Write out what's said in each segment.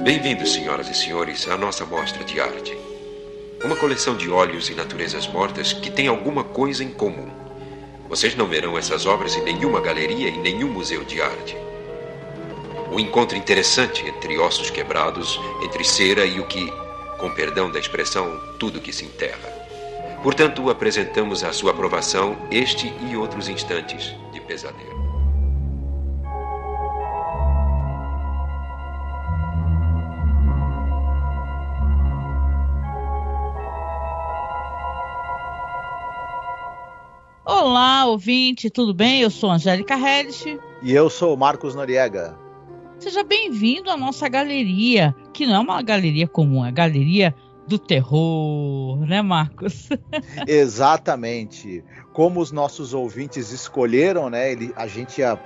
Bem-vindos, senhoras e senhores, à nossa mostra de arte. Uma coleção de óleos e naturezas mortas que tem alguma coisa em comum. Vocês não verão essas obras em nenhuma galeria e nenhum museu de arte. O encontro interessante entre ossos quebrados, entre cera e o que, com perdão da expressão, tudo que se enterra. Portanto, apresentamos à sua aprovação este e outros instantes de pesadelo. Ouvinte, tudo bem? Eu sou Angélica Hellish. E eu sou Marcos Noriega. Seja bem-vindo à nossa galeria, que não é uma galeria comum, é a galeria do terror, né, Marcos? Exatamente. Como os nossos ouvintes escolheram, né? Ele, a gente ia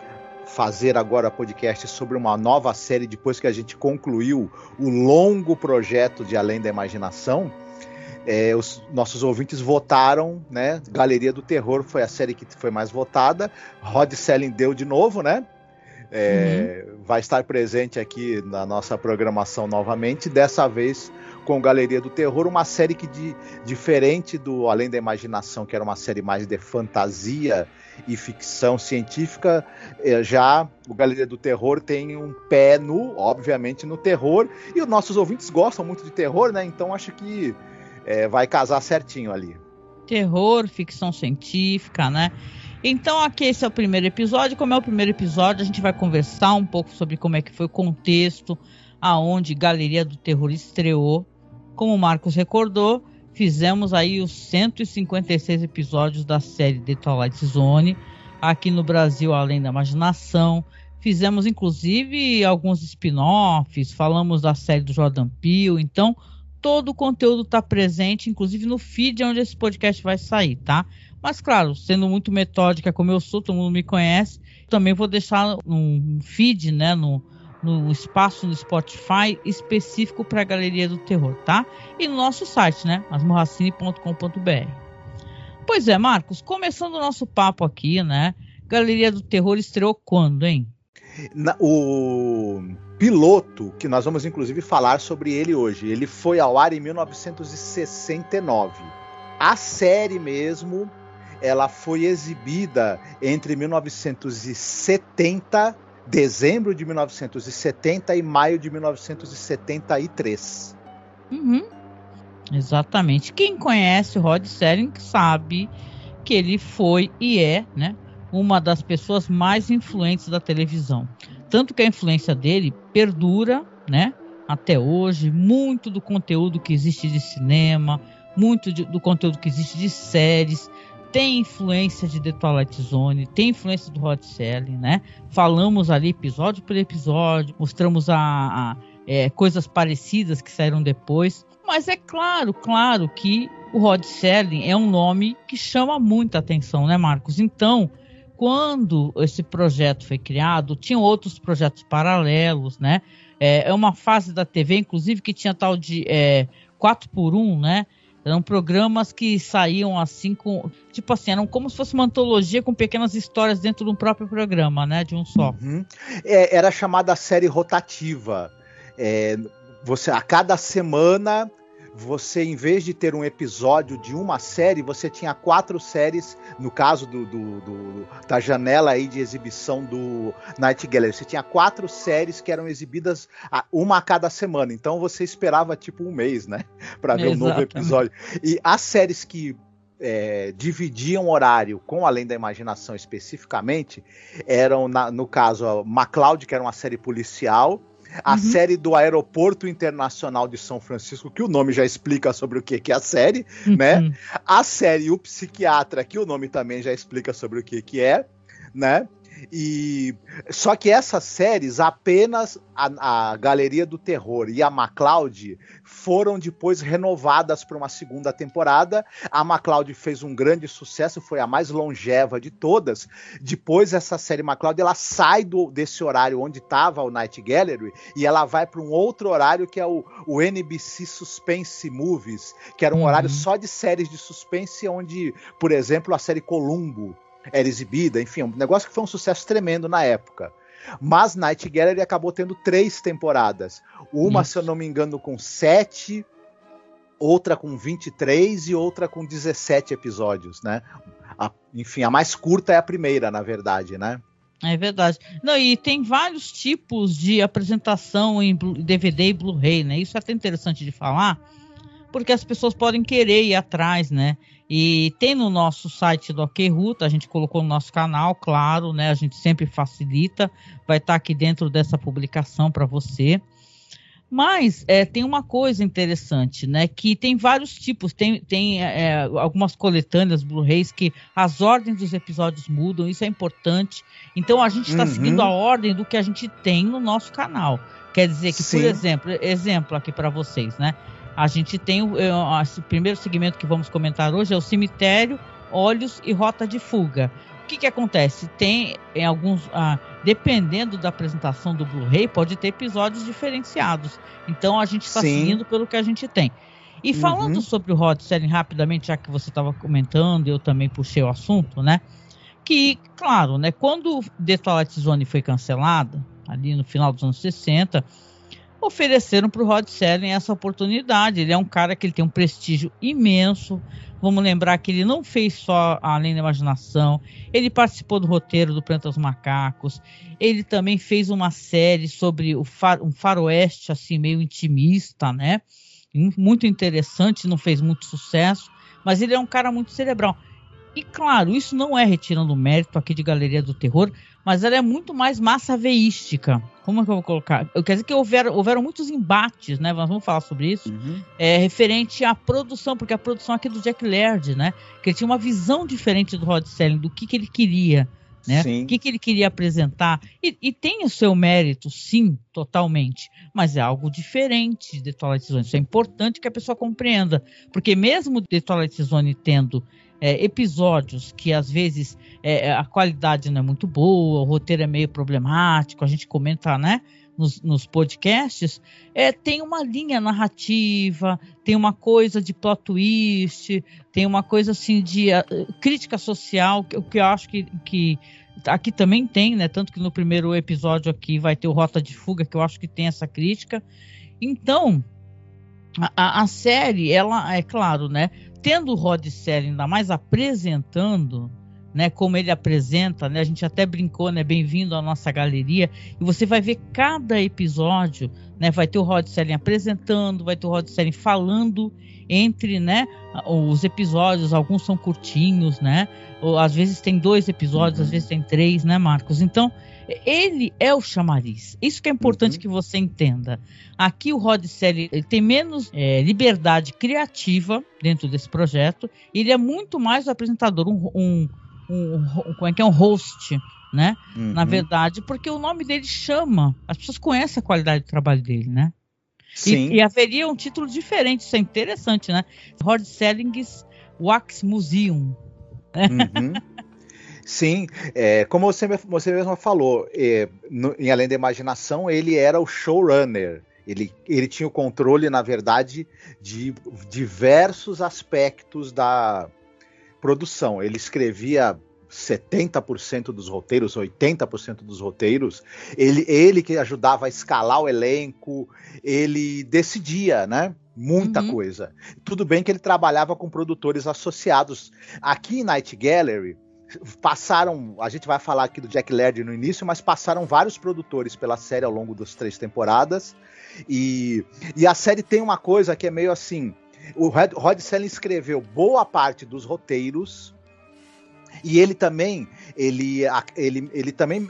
fazer agora podcast sobre uma nova série depois que a gente concluiu o longo projeto de Além da Imaginação. É, os nossos ouvintes votaram, né? Galeria do Terror foi a série que foi mais votada. Rod Selling deu de novo, né? É, uhum. Vai estar presente aqui na nossa programação novamente, dessa vez com Galeria do Terror, uma série que, de, diferente do Além da Imaginação, que era uma série mais de fantasia e ficção científica, é, já o Galeria do Terror tem um pé no, obviamente, no terror, e os nossos ouvintes gostam muito de terror, né? Então acho que é, vai casar certinho ali. Terror, ficção científica, né? Então aqui esse é o primeiro episódio. Como é o primeiro episódio, a gente vai conversar um pouco sobre como é que foi o contexto, aonde Galeria do Terror estreou. Como o Marcos recordou, fizemos aí os 156 episódios da série The Twilight Zone, aqui no Brasil, além da imaginação. Fizemos inclusive alguns spin-offs, falamos da série do Jordan Peele, então todo o conteúdo está presente, inclusive no feed onde esse podcast vai sair, tá? Mas claro, sendo muito metódica como eu sou, todo mundo me conhece, também vou deixar um feed, né, no, no espaço no Spotify específico para a Galeria do Terror, tá? E no nosso site, né, asmorracine.com.br. Pois é, Marcos, começando o nosso papo aqui, né? Galeria do Terror estreou quando, hein? Na, o piloto, que nós vamos inclusive falar sobre ele hoje, ele foi ao ar em 1969. A série mesmo, ela foi exibida entre 1970, dezembro de 1970 e maio de 1973. Uhum. Exatamente. Quem conhece o Rod Serling sabe que ele foi e é, né, uma das pessoas mais influentes da televisão. Tanto que a influência dele perdura, né? Até hoje, muito do conteúdo que existe de cinema, muito de, do conteúdo que existe de séries, tem influência de The Twilight Zone, tem influência do Hot Selling, né? Falamos ali episódio por episódio, mostramos a, a é, coisas parecidas que saíram depois. Mas é claro, claro que o Rod Serling é um nome que chama muita atenção, né, Marcos? Então, quando esse projeto foi criado, tinham outros projetos paralelos, né? É, é uma fase da TV, inclusive, que tinha tal de é, 4 por 1 né? Eram programas que saíam assim com. Tipo assim, eram como se fosse uma antologia com pequenas histórias dentro de um próprio programa, né? De um só. Uhum. É, era chamada série rotativa. É, você a cada semana você, em vez de ter um episódio de uma série, você tinha quatro séries, no caso do, do, do da janela aí de exibição do Night Gallery, você tinha quatro séries que eram exibidas uma a cada semana. Então você esperava tipo um mês, né? para ver o um novo episódio. E as séries que é, dividiam horário com Além da Imaginação especificamente eram, na, no caso, a MacLeod, que era uma série policial, a uhum. série do Aeroporto Internacional de São Francisco, que o nome já explica sobre o que, que é a série, uhum. né? A série O Psiquiatra, que o nome também já explica sobre o que, que é, né? E só que essas séries, apenas a, a Galeria do Terror e a MacLeod foram depois renovadas para uma segunda temporada. A MacLeod fez um grande sucesso, foi a mais longeva de todas. Depois essa série MacLeod ela sai do, desse horário onde estava o Night Gallery e ela vai para um outro horário que é o, o NBC Suspense Movies, que era um uhum. horário só de séries de suspense onde, por exemplo, a série Columbo era exibida, enfim, um negócio que foi um sucesso tremendo na época. Mas Night Gallery acabou tendo três temporadas. Uma, Isso. se eu não me engano, com sete, outra com 23 e outra com 17 episódios, né? A, enfim, a mais curta é a primeira, na verdade, né? É verdade. Não, e tem vários tipos de apresentação em DVD e Blu-ray, né? Isso é até interessante de falar, porque as pessoas podem querer ir atrás, né? E tem no nosso site do OK Ruta, a gente colocou no nosso canal, claro, né? A gente sempre facilita, vai estar aqui dentro dessa publicação para você. Mas é, tem uma coisa interessante, né? Que tem vários tipos, tem, tem é, é, algumas coletâneas Blu-rays que as ordens dos episódios mudam, isso é importante. Então a gente está uhum. seguindo a ordem do que a gente tem no nosso canal. Quer dizer que, Sim. por exemplo, exemplo aqui para vocês, né? A gente tem o, é, o primeiro segmento que vamos comentar hoje é o cemitério, olhos e rota de fuga que, que acontece? Tem em alguns. Ah, dependendo da apresentação do Blu-ray, pode ter episódios diferenciados. Então a gente está seguindo pelo que a gente tem. E uhum. falando uhum. sobre o Selling rapidamente, já que você estava comentando, eu também puxei o assunto, né? Que, claro, né, quando The Twilight Zone foi cancelada, ali no final dos anos 60, ofereceram para o Rod Selling essa oportunidade. Ele é um cara que ele tem um prestígio imenso, Vamos lembrar que ele não fez só Além da Imaginação, ele participou do roteiro do Planeta dos Macacos, ele também fez uma série sobre far, um faroeste assim meio intimista, né? Muito interessante, não fez muito sucesso, mas ele é um cara muito cerebral. E claro, isso não é retirando mérito aqui de Galeria do Terror, mas ela é muito mais massa veística. Como é que eu vou colocar? Eu quero dizer que houveram, houveram muitos embates, né? Nós vamos falar sobre isso. Uhum. É, referente à produção, porque a produção aqui do Jack Laird, né? Que ele tinha uma visão diferente do Rod Selling, do que, que ele queria. Né? O que, que ele queria apresentar. E, e, tem o seu mérito, sim, totalmente. Mas é algo diferente de Twilight Zone. Isso é importante que a pessoa compreenda. Porque mesmo The Twilight Zone tendo é, episódios que às vezes é, é, a qualidade não é muito boa, o roteiro é meio problemático, a gente comenta, né? Nos, nos podcasts, é, tem uma linha narrativa, tem uma coisa de plot twist, tem uma coisa assim de uh, crítica social, que, que eu acho que, que aqui também tem, né? Tanto que no primeiro episódio aqui vai ter o Rota de Fuga, que eu acho que tem essa crítica. Então, a, a série, ela, é claro, né? Tendo o Rod Serling ainda mais apresentando, né, como ele apresenta, né, a gente até brincou, né, bem-vindo à nossa galeria, e você vai ver cada episódio, né, vai ter o Rod Serling apresentando, vai ter o Rod Serling falando entre, né, os episódios, alguns são curtinhos, né, ou às vezes tem dois episódios, uhum. às vezes tem três, né, Marcos? Então, ele é o chamariz. Isso que é importante uhum. que você entenda. Aqui o Rod Serling tem menos é, liberdade criativa dentro desse projeto. Ele é muito mais o apresentador, um, um, um, como é que é um host, né? Uhum. Na verdade, porque o nome dele chama. As pessoas conhecem a qualidade do trabalho dele, né? Sim. E, e haveria um título diferente. Isso é interessante, né? Rod Selling's Wax Museum. Uhum. Sim, é, como você, você mesmo falou, é, no, em Além da Imaginação, ele era o showrunner. Ele, ele tinha o controle, na verdade, de diversos aspectos da produção. Ele escrevia 70% dos roteiros, 80% dos roteiros. Ele, ele que ajudava a escalar o elenco, ele decidia, né? Muita uhum. coisa. Tudo bem que ele trabalhava com produtores associados. Aqui em Night Gallery, passaram, a gente vai falar aqui do Jack Laird no início, mas passaram vários produtores pela série ao longo das três temporadas. E, e a série tem uma coisa que é meio assim: o Rod, Selling escreveu boa parte dos roteiros e ele também, ele, ele, ele também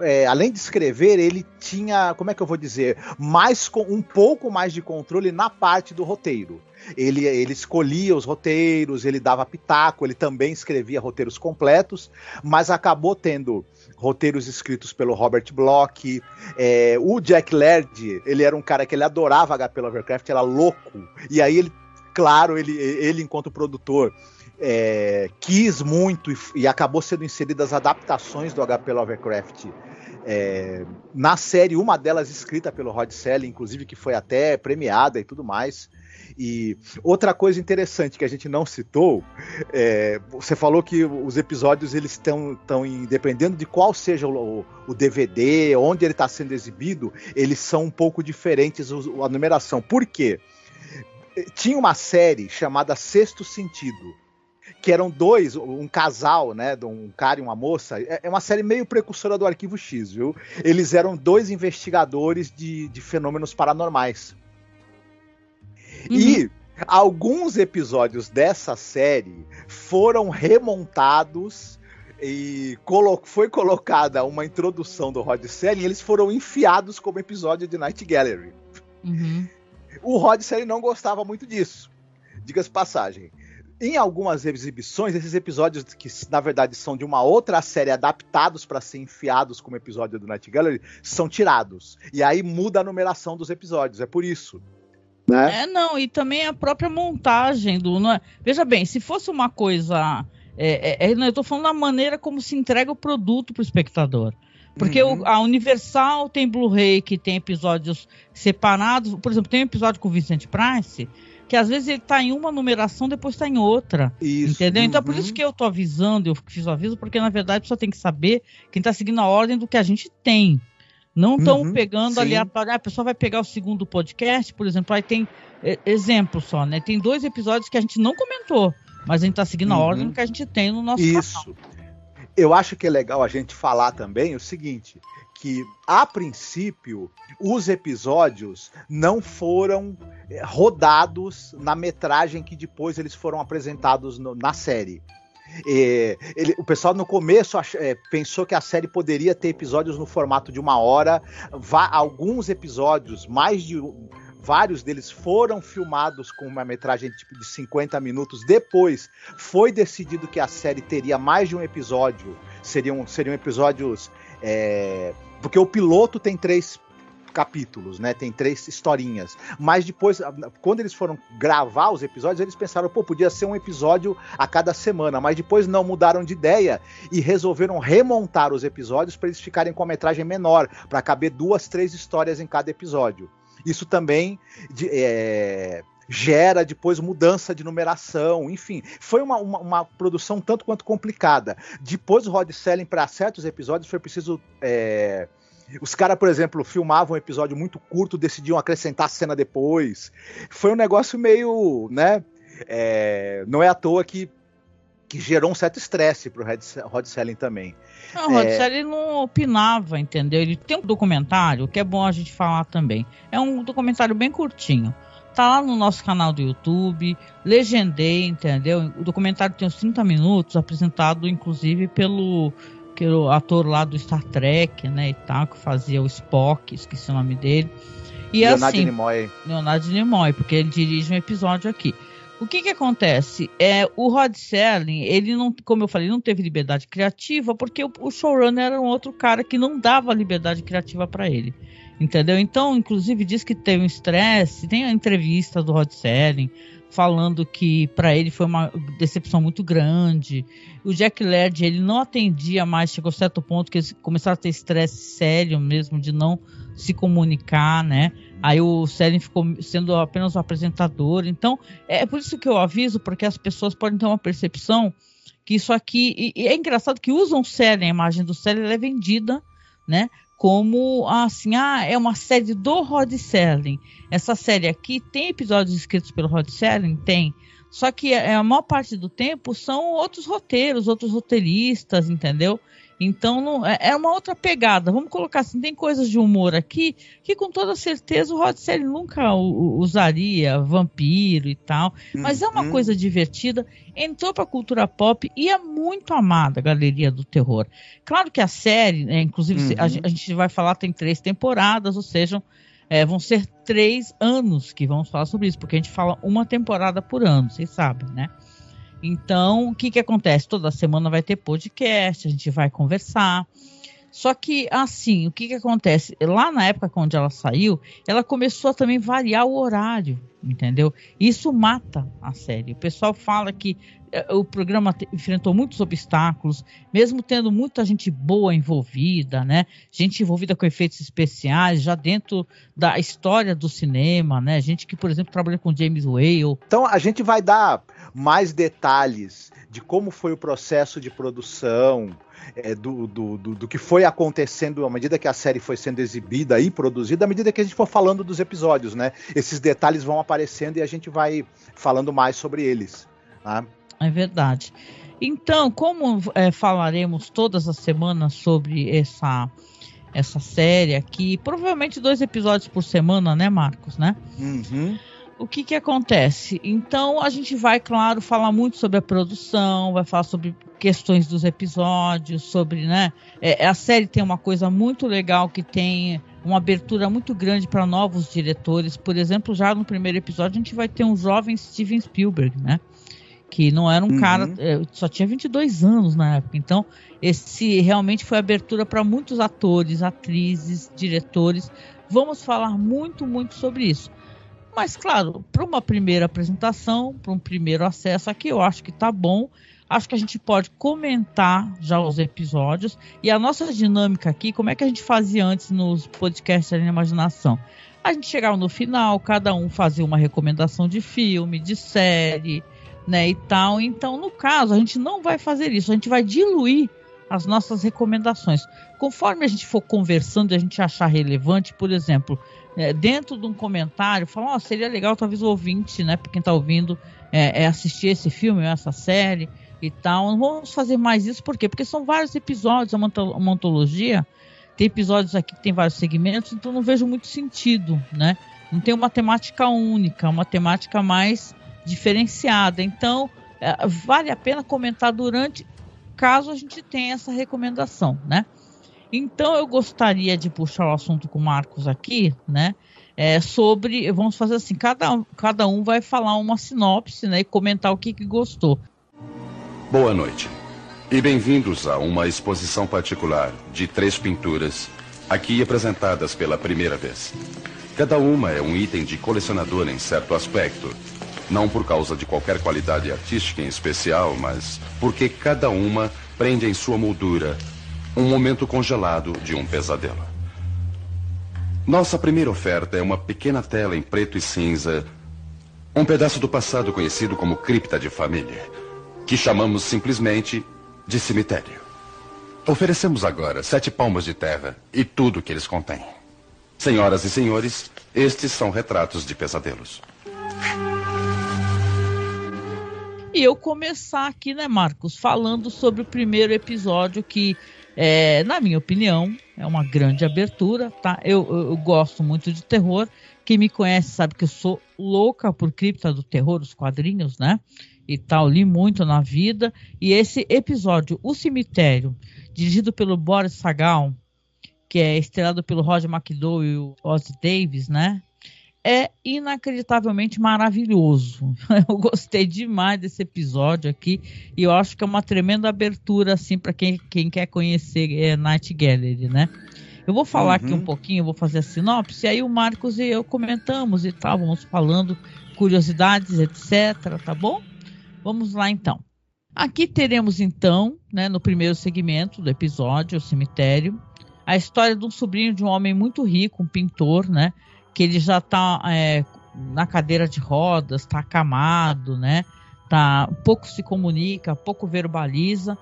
é, além de escrever, ele tinha, como é que eu vou dizer, mais um pouco mais de controle na parte do roteiro. Ele, ele escolhia os roteiros, ele dava pitaco, ele também escrevia roteiros completos, mas acabou tendo roteiros escritos pelo Robert Bloch. É, o Jack Laird, ele era um cara que ele adorava HP Lovecraft, era louco. E aí ele, claro, ele, ele enquanto produtor, é, quis muito e, e, acabou sendo inseridas adaptações do HP Lovecraft é, na série, uma delas escrita pelo Rod Selling, inclusive que foi até premiada e tudo mais. E outra coisa interessante que a gente não citou, é, você falou que os episódios eles estão, dependendo de qual seja o, o DVD, onde ele está sendo exibido, eles são um pouco diferentes a numeração. Por quê? Tinha uma série chamada Sexto Sentido que eram dois, um casal, né, um cara e uma moça. É, é uma série meio precursora do Arquivo X, viu? Eles eram dois investigadores de, de fenômenos paranormais. Uhum. E alguns episódios dessa série foram remontados e colo foi colocada uma introdução do Rod Serling e eles foram enfiados como episódio de Night Gallery. Uhum. O Rod Serling não gostava muito disso. Diga-se passagem em algumas exibições, esses episódios que na verdade são de uma outra série adaptados para ser enfiados como episódio do Night Gallery, são tirados. E aí muda a numeração dos episódios. É por isso. Né? É, não, e também a própria montagem do. É? Veja bem, se fosse uma coisa. É, é, é eu estou falando da maneira como se entrega o produto para o espectador. Porque uhum. o, a Universal tem Blu-ray que tem episódios separados. Por exemplo, tem um episódio com o Vincent Price que às vezes ele tá em uma numeração, depois tá em outra. Isso. Entendeu? Uhum. Então por isso uhum. que eu tô avisando, eu fiz o aviso, porque na verdade a pessoa tem que saber quem tá seguindo a ordem do que a gente tem. Não estão uhum, pegando aleatório. Ah, a pessoa vai pegar o segundo podcast, por exemplo, aí tem é, exemplo só, né? Tem dois episódios que a gente não comentou, mas a gente tá seguindo uhum. a ordem que a gente tem no nosso Isso. Canal. Eu acho que é legal a gente falar também o seguinte: que, a princípio, os episódios não foram eh, rodados na metragem que depois eles foram apresentados no, na série. Ele, o pessoal no começo ach, é, pensou que a série poderia ter episódios no formato de uma hora. Alguns episódios, mais de vários deles foram filmados com uma metragem tipo de 50 minutos. Depois foi decidido que a série teria mais de um episódio, seriam, seriam episódios é, porque o piloto tem três capítulos, né? Tem três historinhas. Mas depois, quando eles foram gravar os episódios, eles pensaram, pô, podia ser um episódio a cada semana. Mas depois não mudaram de ideia e resolveram remontar os episódios para eles ficarem com a metragem menor, para caber duas, três histórias em cada episódio. Isso também de, é, gera depois mudança de numeração, enfim, foi uma, uma, uma produção tanto quanto complicada. Depois o Rod Selling, para certos episódios, foi preciso. É... Os caras, por exemplo, filmavam um episódio muito curto, decidiam acrescentar cena depois. Foi um negócio meio, né? É... Não é à toa que, que gerou um certo estresse pro Rod Selling também. Não, o Rod é... Selling não opinava, entendeu? Ele tem um documentário que é bom a gente falar também. É um documentário bem curtinho Tá lá no nosso canal do YouTube, legendei, entendeu? O documentário tem uns 30 minutos, apresentado inclusive pelo, pelo ator lá do Star Trek, né, e tal, que fazia o Spock, esqueci o nome dele. E Leonardo assim, Nimoy. Leonardo Nimoy, porque ele dirige um episódio aqui. O que que acontece? É, o Rod Serling, ele não, como eu falei, não teve liberdade criativa porque o, o showrunner era um outro cara que não dava liberdade criativa para ele. Entendeu? Então, inclusive, diz que teve um estresse. Tem a entrevista do Rod Serling falando que para ele foi uma decepção muito grande. O Jack Laird, ele não atendia mais, chegou a certo ponto que eles começaram a ter estresse sério mesmo de não se comunicar, né? Aí o Serling ficou sendo apenas o apresentador. Então, é por isso que eu aviso, porque as pessoas podem ter uma percepção que isso aqui. E, e é engraçado que usam o Serling, a imagem do Serling é vendida, né? Como assim, ah, é uma série do Rod Serling. Essa série aqui tem episódios escritos pelo Rod Serling? Tem. Só que a maior parte do tempo são outros roteiros, outros roteiristas, entendeu? Então não, é, é uma outra pegada. Vamos colocar assim, tem coisas de humor aqui que com toda certeza o Rod Serling nunca usaria, vampiro e tal. Mas é uma uhum. coisa divertida. Entrou para a cultura pop e é muito amada a galeria do terror. Claro que a série, né, inclusive uhum. a, a, gente vai falar tem três temporadas, ou seja, é, vão ser três anos que vamos falar sobre isso, porque a gente fala uma temporada por ano, vocês sabem, né? Então, o que, que acontece? Toda semana vai ter podcast, a gente vai conversar. Só que, assim, o que, que acontece? Lá na época onde ela saiu, ela começou a também variar o horário, entendeu? Isso mata a série. O pessoal fala que eh, o programa enfrentou muitos obstáculos, mesmo tendo muita gente boa envolvida, né? Gente envolvida com efeitos especiais, já dentro da história do cinema, né? Gente que, por exemplo, trabalha com James Whale. Então a gente vai dar mais detalhes de como foi o processo de produção, é, do, do, do, do, que foi acontecendo à medida que a série foi sendo exibida e produzida, à medida que a gente for falando dos episódios, né? Esses detalhes vão aparecendo e a gente vai falando mais sobre eles. Tá? É verdade. Então, como é, falaremos todas as semanas sobre essa essa série aqui, provavelmente dois episódios por semana, né, Marcos, né? Uhum o que que acontece? Então a gente vai, claro, falar muito sobre a produção, vai falar sobre questões dos episódios, sobre, né? É, a série tem uma coisa muito legal que tem uma abertura muito grande para novos diretores. Por exemplo, já no primeiro episódio a gente vai ter um jovem Steven Spielberg, né? Que não era um uhum. cara, é, só tinha 22 anos na época. Então, esse realmente foi abertura para muitos atores, atrizes, diretores. Vamos falar muito, muito sobre isso. Mas, claro, para uma primeira apresentação, para um primeiro acesso aqui, eu acho que tá bom. Acho que a gente pode comentar já os episódios. E a nossa dinâmica aqui, como é que a gente fazia antes nos podcasts da Imaginação? A gente chegava no final, cada um fazia uma recomendação de filme, de série, né, e tal. Então, no caso, a gente não vai fazer isso. A gente vai diluir as nossas recomendações. Conforme a gente for conversando e a gente achar relevante, por exemplo, é, dentro de um comentário, falar, oh, seria legal talvez o ouvinte, né, para quem está ouvindo, é, é, assistir esse filme, essa série e tal. Não vamos fazer mais isso, por quê? Porque são vários episódios, é uma, uma antologia, tem episódios aqui que tem vários segmentos, então não vejo muito sentido, né? Não tem uma temática única, uma temática mais diferenciada. Então, é, vale a pena comentar durante, caso a gente tenha essa recomendação, né? Então eu gostaria de puxar o assunto com o Marcos aqui, né? É, sobre, vamos fazer assim, cada, cada um vai falar uma sinopse, né? E comentar o que, que gostou. Boa noite. E bem-vindos a uma exposição particular de três pinturas, aqui apresentadas pela primeira vez. Cada uma é um item de colecionador em certo aspecto. Não por causa de qualquer qualidade artística em especial, mas porque cada uma prende em sua moldura um momento congelado de um pesadelo. Nossa primeira oferta é uma pequena tela em preto e cinza, um pedaço do passado conhecido como cripta de família, que chamamos simplesmente de cemitério. Oferecemos agora sete palmos de terra e tudo que eles contêm. Senhoras e senhores, estes são retratos de pesadelos. E eu começar aqui, né, Marcos, falando sobre o primeiro episódio que é, na minha opinião, é uma grande abertura, tá? Eu, eu, eu, gosto muito de terror. Quem me conhece sabe que eu sou louca por cripta do terror, os quadrinhos, né? E tal, li muito na vida. E esse episódio, O Cemitério, dirigido pelo Boris Sagal, que é estrelado pelo Roger McDowell e o Ozzy Davis, né? É inacreditavelmente maravilhoso. Eu gostei demais desse episódio aqui e eu acho que é uma tremenda abertura assim para quem, quem quer conhecer é, Night Gallery, né? Eu vou falar uhum. aqui um pouquinho, vou fazer a sinopse, e aí o Marcos e eu comentamos e tal, vamos falando curiosidades, etc, tá bom? Vamos lá então. Aqui teremos então, né, no primeiro segmento do episódio, o cemitério, a história de um sobrinho de um homem muito rico, um pintor, né, que ele já está é, na cadeira de rodas, está acamado, né? Tá, pouco se comunica, pouco verbaliza.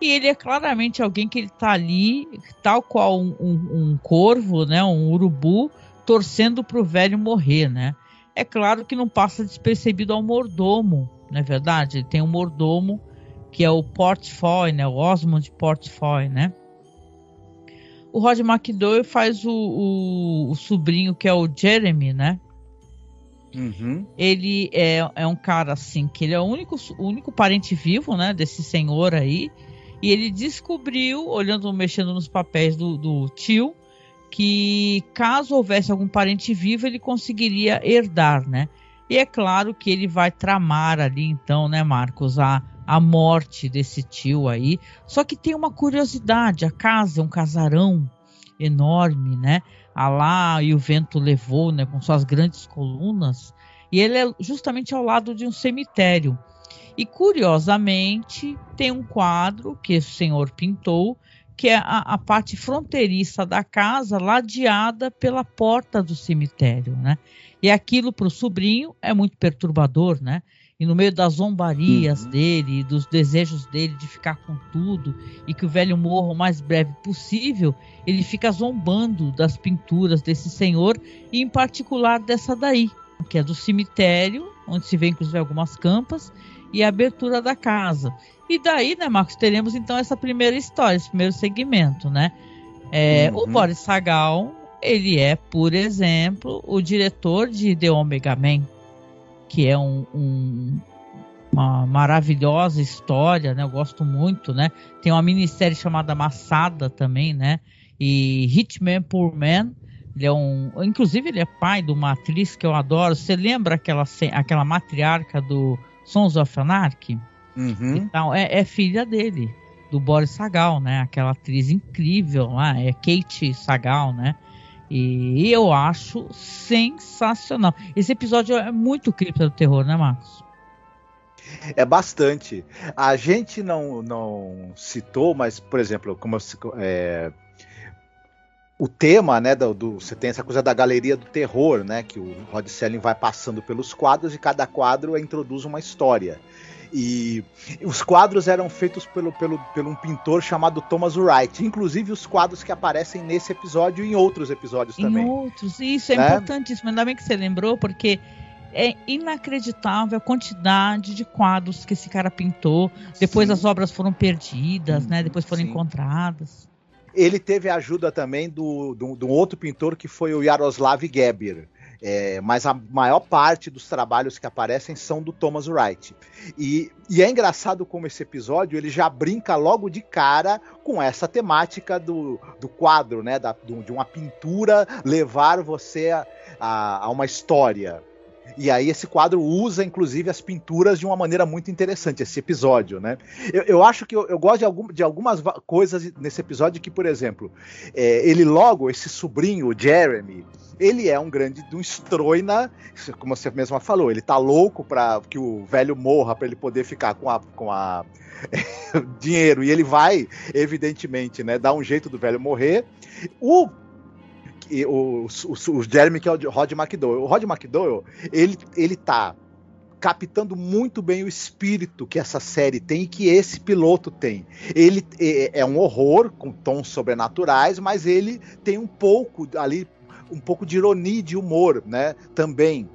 E ele é claramente alguém que ele está ali, tal qual um, um, um, corvo, né? Um urubu, torcendo para o velho morrer, né? É claro que não passa despercebido ao mordomo, não é verdade? Ele tem um mordomo que é o Portfoy, né? O Osmond Portfoy, né? O Rod McDowell faz o, o, o, sobrinho que é o Jeremy, né? Uhum. Ele é, é um cara assim que ele é o único, o único parente vivo, né? Desse senhor aí. E ele descobriu, olhando, mexendo nos papéis do, do tio, que caso houvesse algum parente vivo, ele conseguiria herdar, né? E é claro que ele vai tramar ali, então, né, Marcos, a, a morte desse tio aí. Só que tem uma curiosidade: a casa é um casarão enorme, né? A lá e o vento levou, né? Com suas grandes colunas. E ele é justamente ao lado de um cemitério. E curiosamente tem um quadro que o senhor pintou, que é a, a parte fronteiriça da casa, ladeada pela porta do cemitério, né? E aquilo para o sobrinho é muito perturbador, né? E no meio das zombarias uhum. dele, dos desejos dele de ficar com tudo e que o velho morra o mais breve possível, ele fica zombando das pinturas desse senhor e em particular dessa daí, que é do cemitério, onde se vê inclusive algumas campas e a abertura da casa. E daí, né, Marcos, teremos então essa primeira história, esse primeiro segmento, né? É, uhum. O Boris Sagal, ele é, por exemplo, o diretor de The Omega Man que é um, um, uma maravilhosa história, né? Eu gosto muito, né? Tem uma minissérie chamada Massada também, né? E Hitman Poor Man, ele é um, inclusive ele é pai de uma atriz que eu adoro. Você lembra aquela aquela matriarca do Sons of Anarchy? Uhum. Então é, é, filha dele, do Boris Sagal, né? Aquela atriz incrível lá, é Kate Sagal, né? E eu acho sensacional. Esse episódio é muito cripta do terror, né, Marcos? É bastante. A gente não, não citou, mas, por exemplo, como é, o tema, né, do, do, você tem essa coisa da galeria do terror, né, que o Rod Selling vai passando pelos quadros e cada quadro introduz uma história. E os quadros eram feitos pelo, pelo, pelo um pintor chamado Thomas Wright. Inclusive os quadros que aparecem nesse episódio e em outros episódios em também. Em outros, isso é né? importantíssimo. Ainda bem que você lembrou, porque é inacreditável a quantidade de quadros que esse cara pintou. Depois Sim. as obras foram perdidas, hum, né? Depois foram Sim. encontradas. Ele teve a ajuda também do, do, do outro pintor que foi o Yaroslav Geber. É, mas a maior parte dos trabalhos que aparecem são do Thomas Wright. E, e, é engraçado como esse episódio ele já brinca logo de cara com essa temática do, do quadro, né? Da, do, de uma pintura levar você a, a, a uma história. E aí esse quadro usa, inclusive, as pinturas de uma maneira muito interessante, esse episódio, né? Eu, eu acho que eu, eu gosto de, algum, de, algumas coisas nesse episódio que, por exemplo, é, ele logo, esse sobrinho, o Jeremy, ele é um grande um estroina, como você mesma falou, ele tá louco para que o velho morra para ele poder ficar com a, com a dinheiro e ele vai, evidentemente, né, dar um jeito do velho morrer. O o, o, o Jeremy, que é o Rod McDowell. O Rod McDowell, ele, ele tá captando muito bem o espírito que essa série tem e que esse piloto tem. Ele é, é um horror com tons sobrenaturais, mas ele tem um pouco ali um pouco de ironia e de humor, né? Também.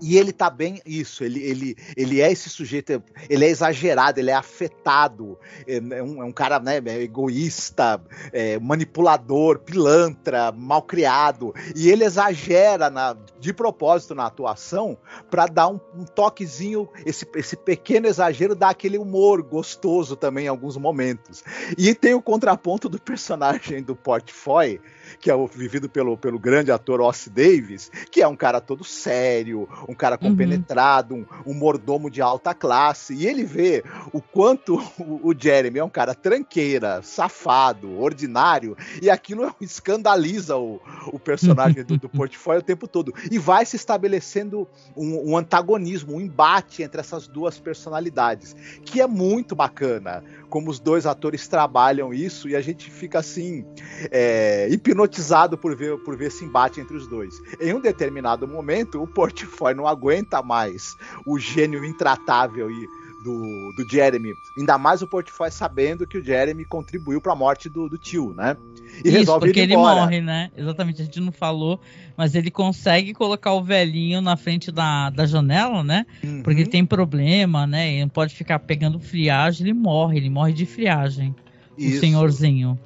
E ele tá bem isso, ele, ele, ele é esse sujeito, ele é exagerado, ele é afetado, é, é um, é um cara né, é egoísta, é, manipulador, pilantra, malcriado, e ele exagera na, de propósito na atuação para dar um, um, toquezinho, esse, esse pequeno exagero dá aquele humor gostoso também em alguns momentos. E tem o contraponto do personagem do Portfói, que é o vivido pelo, pelo grande ator Ossie Davis, que é um cara todo sério, um cara uhum. compenetrado, uhum. um, um, mordomo de alta classe, e ele vê o quanto o, o Jeremy é um cara tranqueira, safado, ordinário, e aquilo escandaliza o, o personagem do, do portfólio o tempo todo. E vai se estabelecendo um, um antagonismo, um embate entre essas duas personalidades, que é muito bacana como os dois atores trabalham isso e a gente fica assim é, hipnotizado por ver, por ver esse embate entre os dois. Em um determinado momento, o portfólio não aguenta mais o gênio intratável e do, do Jeremy. Ainda mais o portfólio sabendo que o Jeremy contribuiu para a morte do, do, tio, né? E Isso, resolve porque ele morre, né? Exatamente, a gente não falou, mas ele consegue colocar o velhinho na frente da, da janela, né? Uhum. Porque ele tem problema, né? Ele não pode ficar pegando friagem, ele morre, ele morre de friagem. Isso. O senhorzinho.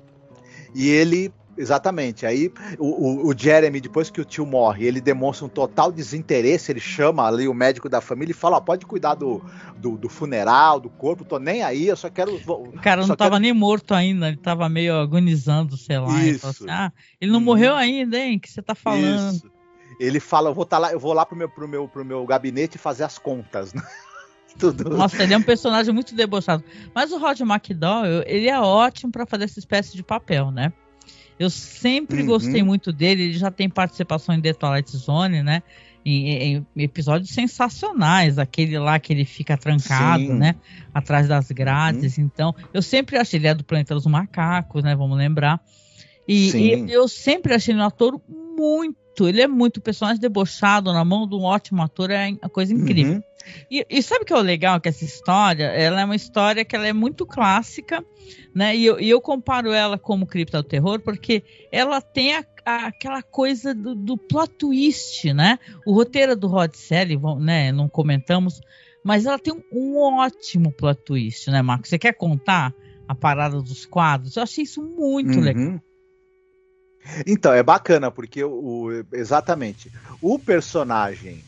E ele Exatamente. Aí o, o, Jeremy, depois que o tio morre, ele demonstra um total desinteresse. Ele chama ali o médico da família e fala: oh, pode cuidar do, do, do, funeral, do corpo, tô nem aí, eu só quero. O cara não tava quero... nem morto ainda, ele tava meio agonizando, sei lá. Isso. Assim, ah, ele não hum. morreu ainda, hein? que você tá falando? Isso. Ele fala: eu vou, tá lá, eu vou lá pro meu, pro, meu, pro meu gabinete fazer as contas. Né? Tudo. Nossa, ele é um personagem muito debochado. Mas o Roger McDowell, ele é ótimo para fazer essa espécie de papel, né? Eu sempre uhum. gostei muito dele. Ele já tem participação em The Twilight Zone, né? Em, em, episódios sensacionais, aquele lá que ele fica trancado, Sim. né? Atrás das grades. Uhum. Então, eu sempre achei ele é do Planeta dos Macacos, né? Vamos lembrar. E, e, eu sempre achei ele um ator muito. Ele é muito personagem debochado na mão de um ótimo ator, é uma coisa incrível. Uhum. E, e, sabe o que é o legal que essa história? Ela é uma história que ela é muito clássica, né? E eu, e eu comparo ela como Cripta do Terror porque ela tem a, a, aquela coisa do, do plot twist, né? O roteiro do Rod Serling, né? Não comentamos, mas ela tem um, um ótimo plot twist, né, Marcos? Você quer contar a parada dos quadros? Eu achei isso muito uhum. legal. Então, é bacana, porque o, exatamente o personagem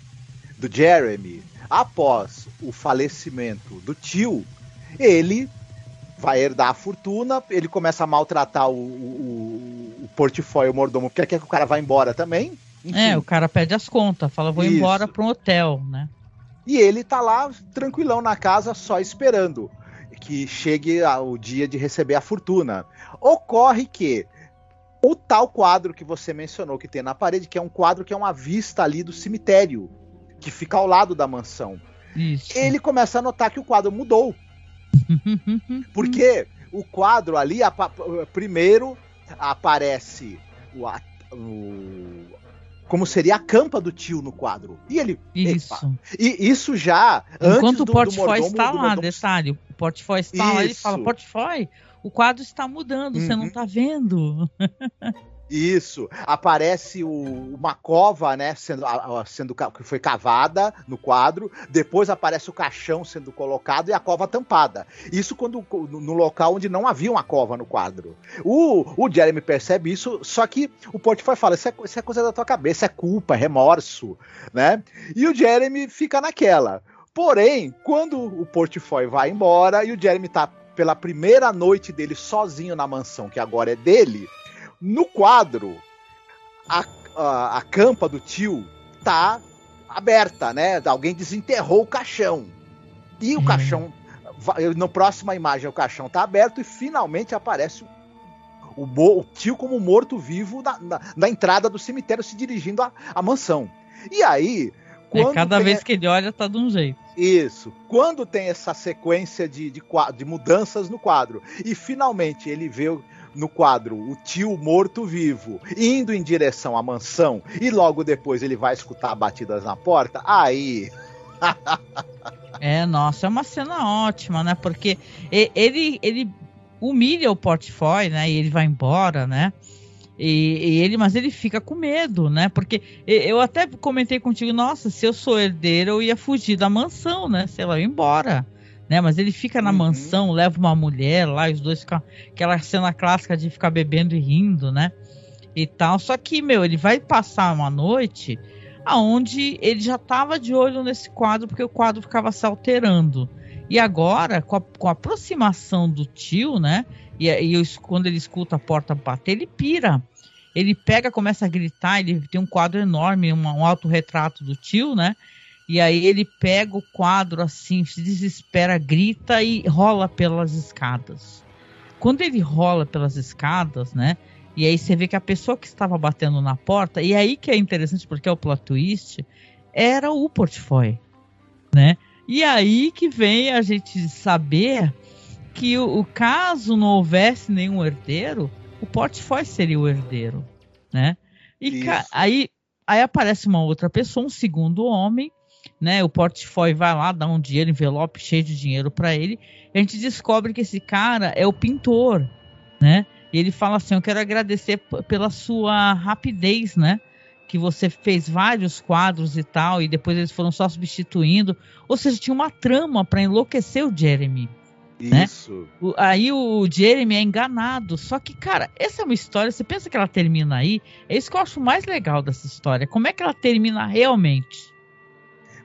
do Jeremy, após o falecimento do tio, ele vai herdar a fortuna, ele começa a maltratar o, o, o portfólio o mordomo, porque quer que o cara vá embora também. Enfim. É, o cara pede as contas, fala, vou Isso. embora para um hotel, né? E ele tá lá tranquilão na casa, só esperando que chegue o dia de receber a fortuna. Ocorre que o tal quadro que você mencionou que tem na parede, que é um quadro que é uma vista ali do cemitério, que fica ao lado da mansão. Isso. Ele começa a notar que o quadro mudou. Porque o quadro ali, a, primeiro aparece o, o, como seria a campa do tio no quadro. E ele. Isso. Epa, e isso já. Enquanto o portfólio está lá, mordomo... detalhe. O portfólio está isso. lá, ele fala: portfólio, o quadro está mudando, uhum. você não está vendo. Isso. Aparece o, uma cova, né, sendo, sendo que foi cavada no quadro. Depois aparece o caixão sendo colocado e a cova tampada. Isso quando no local onde não havia uma cova no quadro. O, o Jeremy percebe isso, só que o Portfólio fala: isso é, isso é coisa da tua cabeça, é culpa, é remorso, né? E o Jeremy fica naquela. Porém, quando o Portfólio vai embora e o Jeremy tá pela primeira noite dele sozinho na mansão, que agora é dele, no quadro, a, a, a campa do tio tá aberta, né? Alguém desenterrou o caixão. E o uhum. caixão, na próxima imagem, o caixão tá aberto e finalmente aparece o, o, o tio como morto-vivo na, na, na, entrada do cemitério se dirigindo à mansão. E aí, é, cada tem... vez que ele olha, tá de um jeito. Isso. Quando tem essa sequência de, de, de mudanças no quadro e finalmente ele vê no quadro o tio morto-vivo indo em direção à mansão e logo depois ele vai escutar batidas na porta, aí. é, nossa, é uma cena ótima, né? Porque ele, ele humilha o portfólio, né? E ele vai embora, né? E, e, ele, mas ele fica com medo, né? Porque eu até comentei contigo, nossa, se eu sou herdeiro, eu ia fugir da mansão, né? Sei lá, eu ia embora. Né? Mas ele fica na uhum. mansão, leva uma mulher lá, os dois ficam. Aquela cena clássica de ficar bebendo e rindo, né? E tal. Só que, meu, ele vai passar uma noite aonde ele já estava de olho nesse quadro, porque o quadro ficava se alterando. E agora, com a, com a aproximação do tio, né? E, e quando ele escuta a porta bater, ele pira. Ele pega, começa a gritar. Ele tem um quadro enorme, um, um autorretrato do tio, né? E aí ele pega o quadro assim, se desespera, grita e rola pelas escadas. Quando ele rola pelas escadas, né? E aí você vê que a pessoa que estava batendo na porta, e aí que é interessante porque é o plot twist, era o portfólio, né? E aí que vem a gente saber que o, o caso não houvesse nenhum herdeiro, o portfólio seria o herdeiro, né? E aí, aí aparece uma outra pessoa, um segundo homem, né? O portfólio vai lá, dá um dinheiro, envelope cheio de dinheiro para ele. E a gente descobre que esse cara é o pintor, né? E ele fala assim: Eu quero agradecer pela sua rapidez, né? Que você fez vários quadros e tal, e depois eles foram só substituindo. Ou seja, tinha uma trama para enlouquecer o Jeremy. Né? Isso. O, aí o Jeremy é enganado. Só que, cara, essa é uma história. Você pensa que ela termina aí? É isso que eu acho mais legal dessa história. Como é que ela termina realmente?